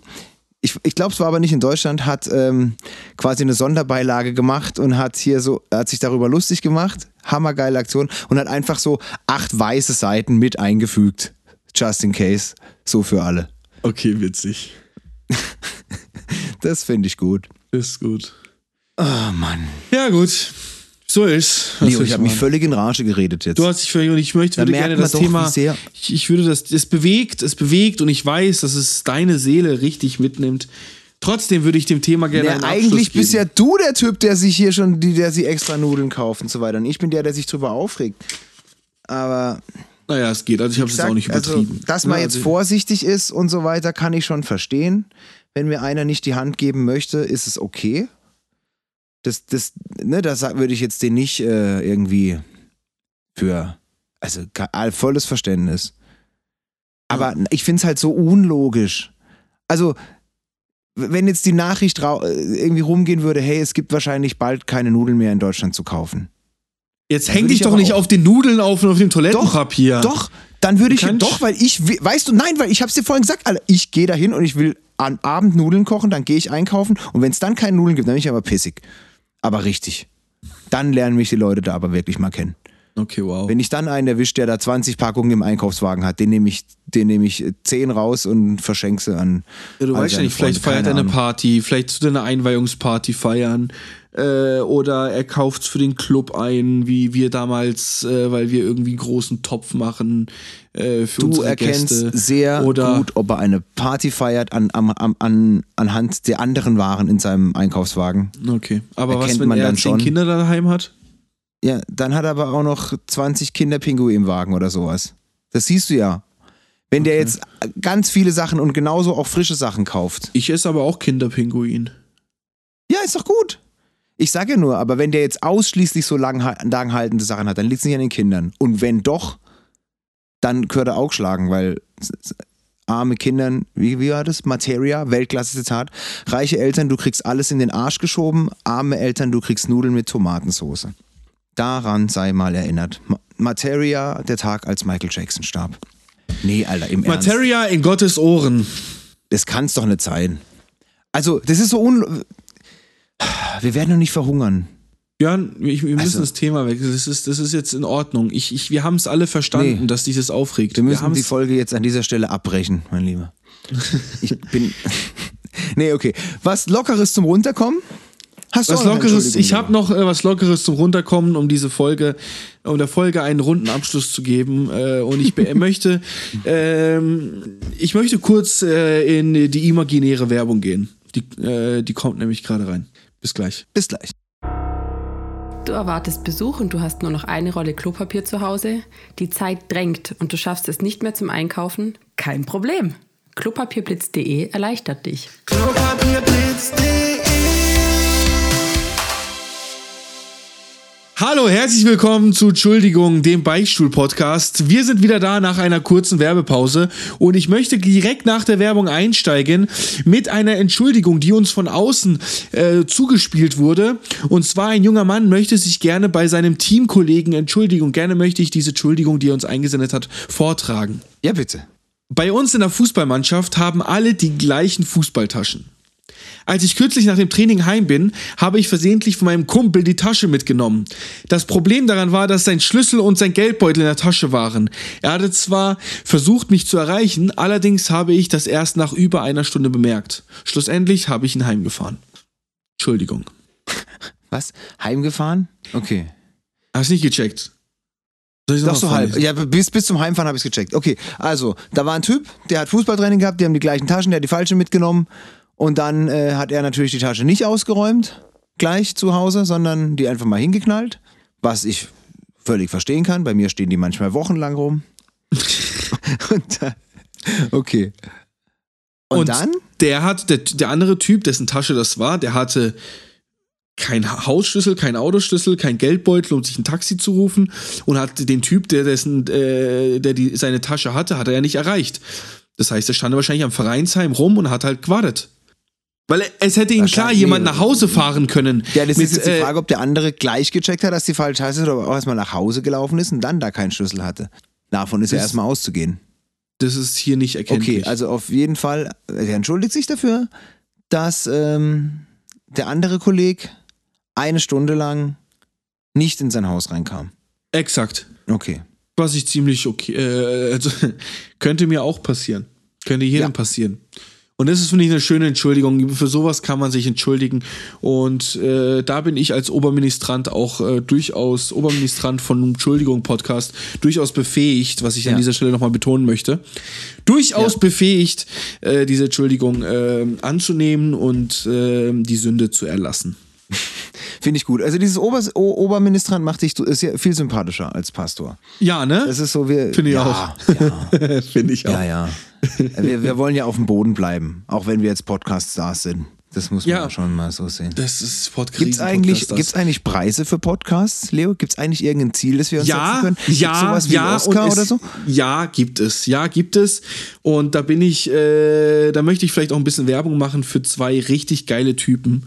ich, ich glaube, es war aber nicht in Deutschland, hat ähm, quasi eine Sonderbeilage gemacht und hat hier so, hat sich darüber lustig gemacht, hammergeile Aktion und hat einfach so acht weiße Seiten mit eingefügt. Just in case. So für alle. Okay, witzig. Das finde ich gut. Ist gut. Oh Mann. Ja, gut. So ist. Leo, ich habe mich völlig in Rage geredet jetzt. Du hast dich völlig und ich möchte Da würde gerne das Thema. Ich, ich würde das. Es bewegt, es bewegt und ich weiß, dass es deine Seele richtig mitnimmt. Trotzdem würde ich dem Thema gerne Ja, einen eigentlich Abschluss bist ja du der Typ, der sich hier schon, die, der sich extra Nudeln kauft und so weiter. Und ich bin der, der sich drüber aufregt. Aber Naja, es geht. Also ich habe es jetzt auch nicht also, übertrieben. dass man jetzt also- vorsichtig ist und so weiter, kann ich schon verstehen. Wenn mir einer nicht die Hand geben möchte, ist es okay. Das, das, ne, das würde ich jetzt den nicht äh, irgendwie für, also volles Verständnis. Aber ich finde es halt so unlogisch. Also, wenn jetzt die Nachricht äh, irgendwie rumgehen würde, hey, es gibt wahrscheinlich bald keine Nudeln mehr in Deutschland zu kaufen. Jetzt häng dich ich doch nicht auf den Nudeln auf und auf dem Toilettenpapier. Doch, dann würde ich doch, weil ich we- weißt du, nein, weil ich hab's dir vorhin gesagt, Alter, ich gehe dahin und ich will am Abend Nudeln kochen, dann gehe ich einkaufen und wenn es dann keine Nudeln gibt, dann bin ich aber pissig. Aber richtig. Dann lernen mich die Leute da aber wirklich mal kennen. Okay, wow. Wenn ich dann einen erwische, der da 20 Packungen im Einkaufswagen hat, den nehme ich, den nehme ich äh, 10 raus und verschenke sie an. Ja, du weißt ja nicht, vielleicht feiert er eine. Party, vielleicht zu deiner Einweihungsparty feiern. Äh, oder er kauft für den Club ein, wie wir damals, äh, weil wir irgendwie einen großen Topf machen äh, für Du unsere erkennst Gäste. sehr oder gut, ob er eine Party feiert an, am- an, anhand der anderen Waren in seinem Einkaufswagen. Okay, aber was, Erkennt wenn man er dann zehn schon. Kinder daheim hat? Ja, dann hat er aber auch noch 20 Kinderpinguine im Wagen oder sowas. Das siehst du ja. Wenn der jetzt ganz viele Sachen und genauso auch frische Sachen kauft. Ich esse aber auch Kinderpinguin. Ja, ist doch gut. Ich sage ja nur, aber wenn der jetzt ausschließlich so lang, langhaltende Sachen hat, dann liegt es nicht an den Kindern. Und wenn doch, dann gehört er auch schlagen, weil arme Kindern, wie, wie war das? Materia, Weltklasse Zitat. Reiche Eltern, du kriegst alles in den Arsch geschoben. Arme Eltern, du kriegst Nudeln mit Tomatensauce. Daran sei mal erinnert. Ma Materia, der Tag, als Michael Jackson starb. Nee, Alter, im Ernst. Materia in Gottes Ohren. Das kann's doch nicht sein. Also, das ist so un... Wir werden doch nicht verhungern. Björn, wir, wir müssen Also- das Thema weg. Das ist, das ist jetzt in Ordnung. Ich, ich, wir haben es alle verstanden, Nee. dass dieses aufregt. Wir müssen haben's- die Folge jetzt an dieser Stelle abbrechen, mein Lieber. Ich bin... nee, okay. Was Lockeres zum Runterkommen? Hast du Was Lockeres, ich habe noch äh, was Lockeres zum Runterkommen, um diese Folge, um der Folge einen runden Abschluss zu geben. Äh, und ich möchte, ähm, ich möchte kurz äh, in die imaginäre Werbung gehen. Die, äh, die kommt nämlich gerade rein. Bis gleich. Bis gleich. Du erwartest Besuch und du hast nur noch eine Rolle Klopapier zu Hause. Die Zeit drängt und du schaffst es nicht mehr zum Einkaufen? Kein Problem. Klopapierblitz.de erleichtert dich. Hallo, herzlich willkommen zu Entschuldigung, dem Beichtstuhl-Podcast. Wir sind wieder da nach einer kurzen Werbepause und ich möchte direkt nach der Werbung einsteigen mit einer Entschuldigung, die uns von außen äh, zugespielt wurde. Und zwar ein junger Mann möchte sich gerne bei seinem Teamkollegen entschuldigen und gerne möchte ich diese Entschuldigung, die er uns eingesendet hat, vortragen. Ja, bitte. Bei uns in der Fußballmannschaft haben alle die gleichen Fußballtaschen. Als ich kürzlich nach dem Training heim bin, habe ich versehentlich von meinem Kumpel die Tasche mitgenommen. Das Problem daran war, dass sein Schlüssel und sein Geldbeutel in der Tasche waren. Er hatte zwar versucht, mich zu erreichen, allerdings habe ich das erst nach über einer Stunde bemerkt. Schlussendlich habe ich ihn heimgefahren. Entschuldigung. Was? Heimgefahren? Okay. Hast nicht gecheckt? Soll ich Doch so halb. Ja, bis, bis zum Heimfahren habe ich es gecheckt. Okay, also, da war ein Typ, der hat Fußballtraining gehabt, die haben die gleichen Taschen, der hat die falsche mitgenommen. Und dann äh, hat er natürlich die Tasche nicht ausgeräumt, gleich zu Hause, sondern die einfach mal hingeknallt. Was ich völlig verstehen kann. Bei mir stehen die manchmal wochenlang rum. Und dann, okay. Und, dann? Der hat, der, der andere Typ, dessen Tasche das war, der hatte kein Hausschlüssel, kein Autoschlüssel, kein Geldbeutel, um sich ein Taxi zu rufen und hat den Typ, der dessen, äh, der die, seine Tasche hatte, hat er ja nicht erreicht. Das heißt, er stand wahrscheinlich am Vereinsheim rum und hat halt gewartet. Weil es hätte ihn klar jemand nach Hause fahren können. Ja, das Mit, ist jetzt die äh, Frage, ob der andere gleich gecheckt hat, dass die falsche Tasse ist oder auch erstmal nach Hause gelaufen ist und dann da keinen Schlüssel hatte. Davon ist ja erstmal auszugehen. Das ist hier nicht erkenntlich. Okay, also auf jeden Fall, er entschuldigt sich dafür, dass ähm, der andere Kolleg eine Stunde lang nicht in sein Haus reinkam. Exakt. Okay. Was ich ziemlich okay, äh, also könnte mir auch passieren. Könnte jedem Ja. passieren. Und das ist, finde ich, eine schöne Entschuldigung. Für sowas kann man sich entschuldigen. Und äh, da bin ich als Oberministrant auch äh, durchaus, Oberministrant von Entschuldigung Podcast, durchaus befähigt, was ich an Ja. dieser Stelle nochmal betonen möchte. Durchaus Ja. befähigt, äh, diese Entschuldigung äh, anzunehmen und äh, die Sünde zu erlassen. Finde ich gut. Also dieses Ober Oberministrant macht dich, ist ja viel sympathischer als Pastor. Ja, ne? Das ist so, wir. Finde ich ja, auch. Ja, Finde ich auch. ja, ja. Wir, wir wollen ja auf dem Boden bleiben, auch wenn wir jetzt Podcast-Stars sind. Das muss man Ja. schon mal so sehen. Das ist Podcast. Gibt es eigentlich, gibt's eigentlich Preise für Podcasts, Leo? Gibt es eigentlich irgendein Ziel, das wir uns ja, setzen können? Gibt's ja, sowas wie ja, Oscar es, oder so? Ja, gibt es. Ja, gibt es. Und da bin ich, äh, da möchte ich vielleicht auch ein bisschen Werbung machen für zwei richtig geile Typen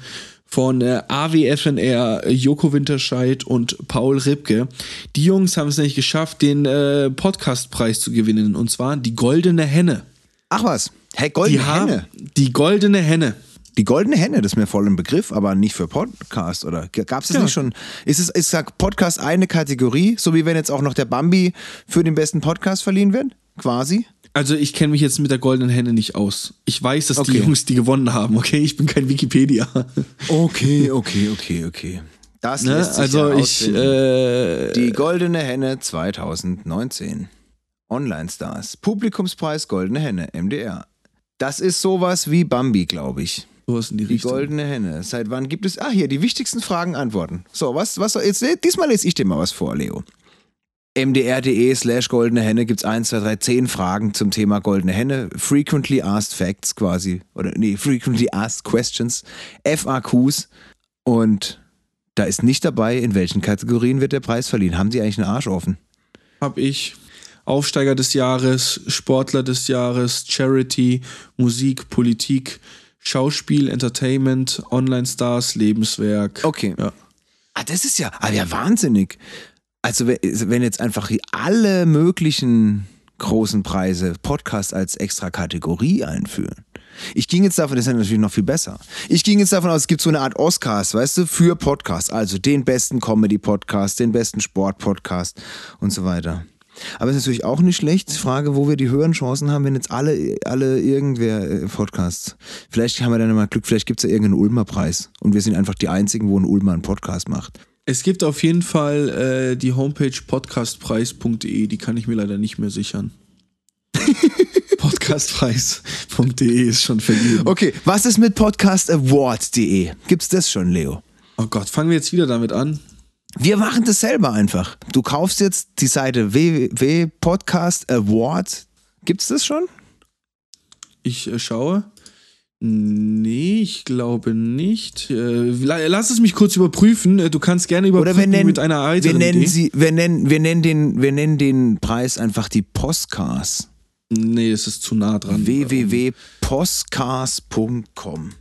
von äh, AWFNR, Joko Winterscheid und Paul Ripke. Die Jungs haben es nämlich geschafft, den äh, Podcastpreis zu gewinnen. Und zwar die Goldene Henne. Ach was, Die Goldene haben Henne. die Goldene Henne. Die Goldene Henne, das ist mir voll im Begriff, aber nicht für Podcast, oder? Gab es das Ja. nicht schon? Ist es, ist sag Podcast eine Kategorie, so wie wenn jetzt auch noch der Bambi für den besten Podcast verliehen wird? Quasi? Also ich kenne mich jetzt mit der Goldenen Henne nicht aus. Ich weiß, dass die Okay. Jungs die gewonnen haben, okay? Ich bin kein Wikipedia. Okay, okay, okay, okay. Das Ne? lässt sich Also ja ich, äh, Die Goldene Henne 2019. Online-Stars. Publikumspreis Goldene Henne, MDR. Das ist sowas wie Bambi, glaube ich. sowas in die Die Richtung. Goldene Henne. Seit wann gibt es. Ah, hier, die wichtigsten Fragen, Antworten. So, was, was, jetzt, diesmal lese ich dir mal was vor, Leo. mdr.de slash goldene Henne gibt es 1, 2, 3, 10 Fragen zum Thema goldene Henne. Frequently asked facts quasi. Oder nee, frequently asked questions. FAQs. Und da ist nicht dabei, in welchen Kategorien wird der Preis verliehen. Haben Sie eigentlich einen Arsch offen? Hab ich Aufsteiger des Jahres, Sportler des Jahres, Charity, Musik, Politik, Schauspiel, Entertainment, Online-Stars, Lebenswerk. Okay. Ja. Ah, das ist ja, ah, ja wahnsinnig. Also wenn- jetzt einfach alle möglichen großen Preise Podcast als extra Kategorie einführen. Ich ging jetzt davon, das ist natürlich noch viel besser. Ich ging jetzt davon aus, es gibt so eine Art Oscars, weißt du, für Podcasts. Also den besten Comedy-Podcast, den besten Sport-Podcast und so weiter. Aber es ist natürlich auch nicht schlecht. Frage, wo wir die höheren Chancen haben, wenn jetzt alle, alle irgendwer äh, Podcasts. Vielleicht haben wir dann mal Glück, vielleicht gibt es ja irgendeinen Ulmer-Preis. Und wir sind einfach die einzigen, wo ein Ulmer einen Podcast macht. Es gibt auf jeden Fall äh, die Homepage podcastpreis.de, die kann ich mir leider nicht mehr sichern. Podcastpreis.de ist schon vergeben. Okay, was ist mit podcastaward.de? Gibt's das schon, Leo? Oh Gott, fangen wir jetzt wieder damit an. Wir machen das selber einfach. Du kaufst jetzt die Seite www.podcastaward. Gibt's das schon? Ich äh, schaue. Nee, ich glaube nicht. Äh, la- lass es mich kurz überprüfen. Äh, Du kannst gerne überprüfen Oder wir nennen, mit einer wir weiteren nennen Idee. sie, wir nennen, wir nennen den, wir nennen den Preis einfach die Postcars. Nee, es ist zu nah dran. www.postcars.com.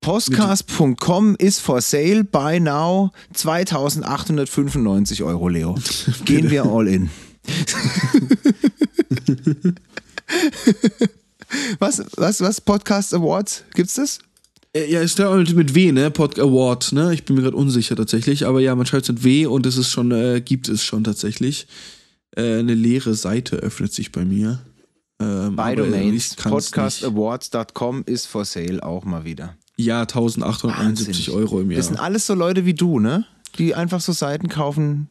Postcars.com ist for sale by now 2895 Euro, Leo. Gehen wir all in. was, was, was? Podcast Awards? Gibt's das? Äh, Ja, ist der mit, mit W, ne? Pod Award, ne? Ich bin mir gerade unsicher tatsächlich, aber ja, man schreibt es mit W und es ist schon, äh, gibt es schon tatsächlich. Äh, eine leere Seite öffnet sich bei mir. Ähm, By Domains. Podcastawards.com ist for sale auch mal wieder. Ja, 1871 Wahnsinnig. Euro im Jahr. Das sind alles so Leute wie du, ne? Die einfach so Seiten kaufen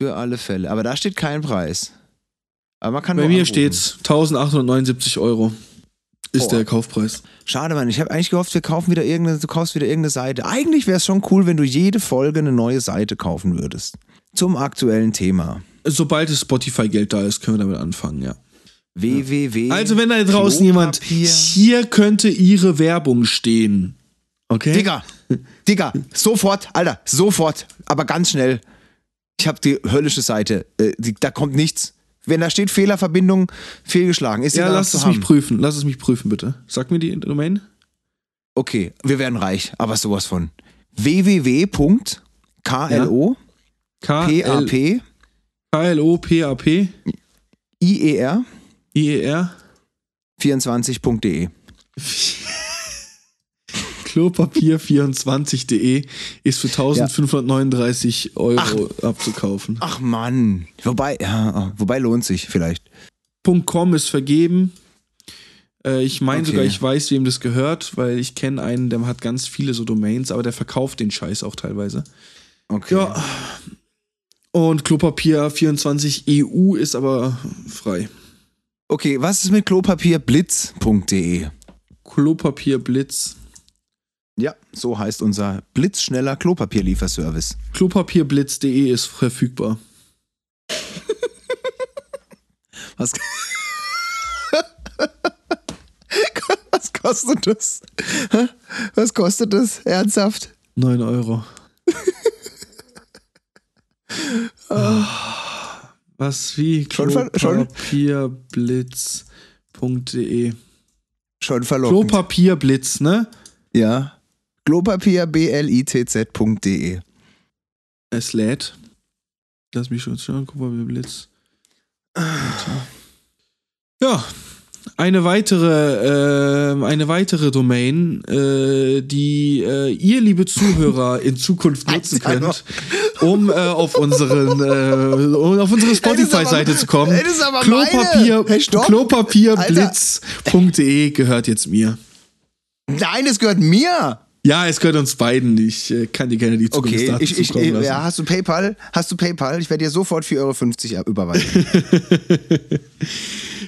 für alle Fälle. Aber da steht kein Preis. Aber man kann Bei mir steht's 1879 Euro. Ist Boah. der Kaufpreis. Schade, Mann. Ich habe eigentlich gehofft, wir kaufen wieder irgendeine, du kaufst wieder irgendeine Seite. Eigentlich wäre es schon cool, wenn du jede Folge eine neue Seite kaufen würdest. Zum aktuellen Thema. Sobald das Spotify-Geld da ist, können wir damit anfangen, ja. www. Also, wenn da draußen jemand, hier könnte Ihre Werbung stehen. Okay? Digga, Digga, sofort, Alter, sofort, aber ganz schnell. Ich habe die höllische Seite. Äh, die, da kommt nichts. Wenn da steht Fehlerverbindung, fehlgeschlagen. Ist Ja, lass es mich prüfen. Lass es mich prüfen, bitte. Sag mir die Domain. Okay, wir werden reich, aber sowas von. www.klo K PAP K-L-O-P-A-P IER I-E-R 24.de. Klopapier24.de ist für 1539 Euro abzukaufen. Ach Mann. Wobei, ja, wobei lohnt sich vielleicht. .com ist vergeben. Äh, ich meine Okay. sogar, ich weiß, wem das gehört, weil ich kenne einen, der hat ganz viele so Domains, aber der verkauft den Scheiß auch teilweise. Okay. Ja. Und Klopapier24 EU ist aber frei. Okay, was ist mit klopapierblitz.de? Klopapierblitz. So heißt unser blitzschneller Klopapierlieferservice. Klopapierblitz.de ist verfügbar. Was, was kostet das? Was kostet das? Ernsthaft? 9 Euro. Was wie? Klopapierblitz.de Schon verlockend. Klopapierblitz, ne? ja. Klopapierblitz.de. Es lädt. Lass mich schon schauen. Klopapierblitz. Ja. Eine weitere, ähm, eine weitere Domain, äh, die äh, ihr, liebe Zuhörer, in Zukunft nutzen könnt, um äh, auf unseren, äh, um auf unsere Spotify-Seite zu kommen. Klopapier. Hey. Klopapierblitz.de gehört jetzt mir. Nein, es gehört mir. Ja, es gehört uns beiden. Ich äh, kann dir gerne die Okay, Zugangsdaten ich, ich, zukommen lassen. ja, hast du PayPal? Hast du PayPal? Ich werde dir sofort 4,50 Euro überweisen.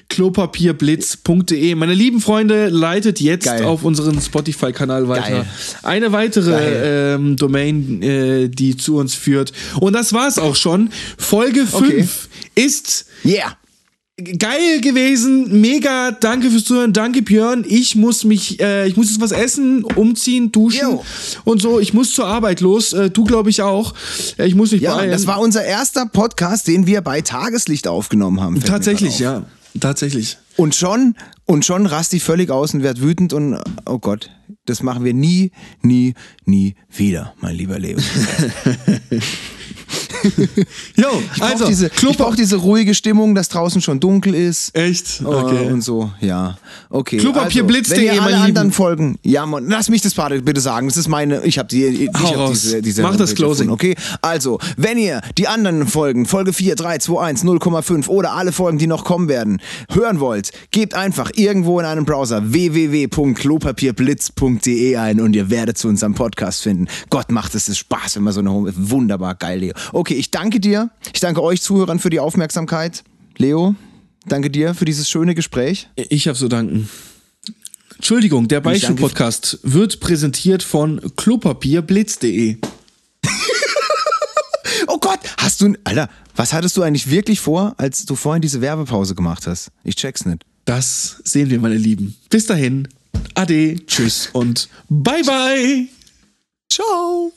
Klopapierblitz.de. Meine lieben Freunde, leitet jetzt Geil. auf unseren Spotify-Kanal weiter. Geil. Eine weitere ähm, Domain, äh, die zu uns führt. Und das war's auch schon. Folge 5 Okay. ist Yeah. Geil gewesen. Mega. Danke fürs Zuhören. Danke, Björn. Ich muss mich, äh, ich muss jetzt was essen, umziehen, duschen Jo. und so. Ich muss zur Arbeit los. Äh, du, glaube ich, auch. Äh, ich muss mich Ja, beeilen. das war unser erster Podcast, den wir bei Tageslicht aufgenommen haben. Tatsächlich, auf. ja. Tatsächlich. Und schon, und schon rast ich völlig aus und werd wütend und, oh Gott, das machen wir nie, nie, nie wieder, mein lieber Leo. Jo, Ich also, brauche diese, ich Klopapier. brauch diese ruhige Stimmung, dass draußen schon dunkel ist. Echt? Okay. Okay. und so, ja. Okay. Klopapierblitz.de, also, wenn ihr alle meine anderen. Folgen, ja, Mann, lass mich das bitte bitte sagen. Das ist meine, ich habe die, ich hab diese, diese Mach das Closing. Okay, also, wenn ihr die anderen Folgen, Folge 4, 3, 2, 1, 0,5 oder alle Folgen, die noch kommen werden, hören wollt, gebt einfach irgendwo in einem Browser www.klopapierblitz.de ein und ihr werdet zu unserem Podcast finden. Gott macht es Spaß, wenn man so eine Home, wunderbar geil, Leo. Okay, ich danke dir. Ich danke euch Zuhörern für die Aufmerksamkeit. Leo, danke dir für dieses schöne Gespräch. Ich habe zu danken. Entschuldigung, der Beichtstuhl-Podcast wird präsentiert von klopapierblitz.de. Oh Gott, hast du, Alter, was hattest du eigentlich wirklich vor, als du vorhin diese Werbepause gemacht hast? Ich check's nicht. Das sehen wir, meine Lieben. Bis dahin. Ade, tschüss und bye bye. Ciao.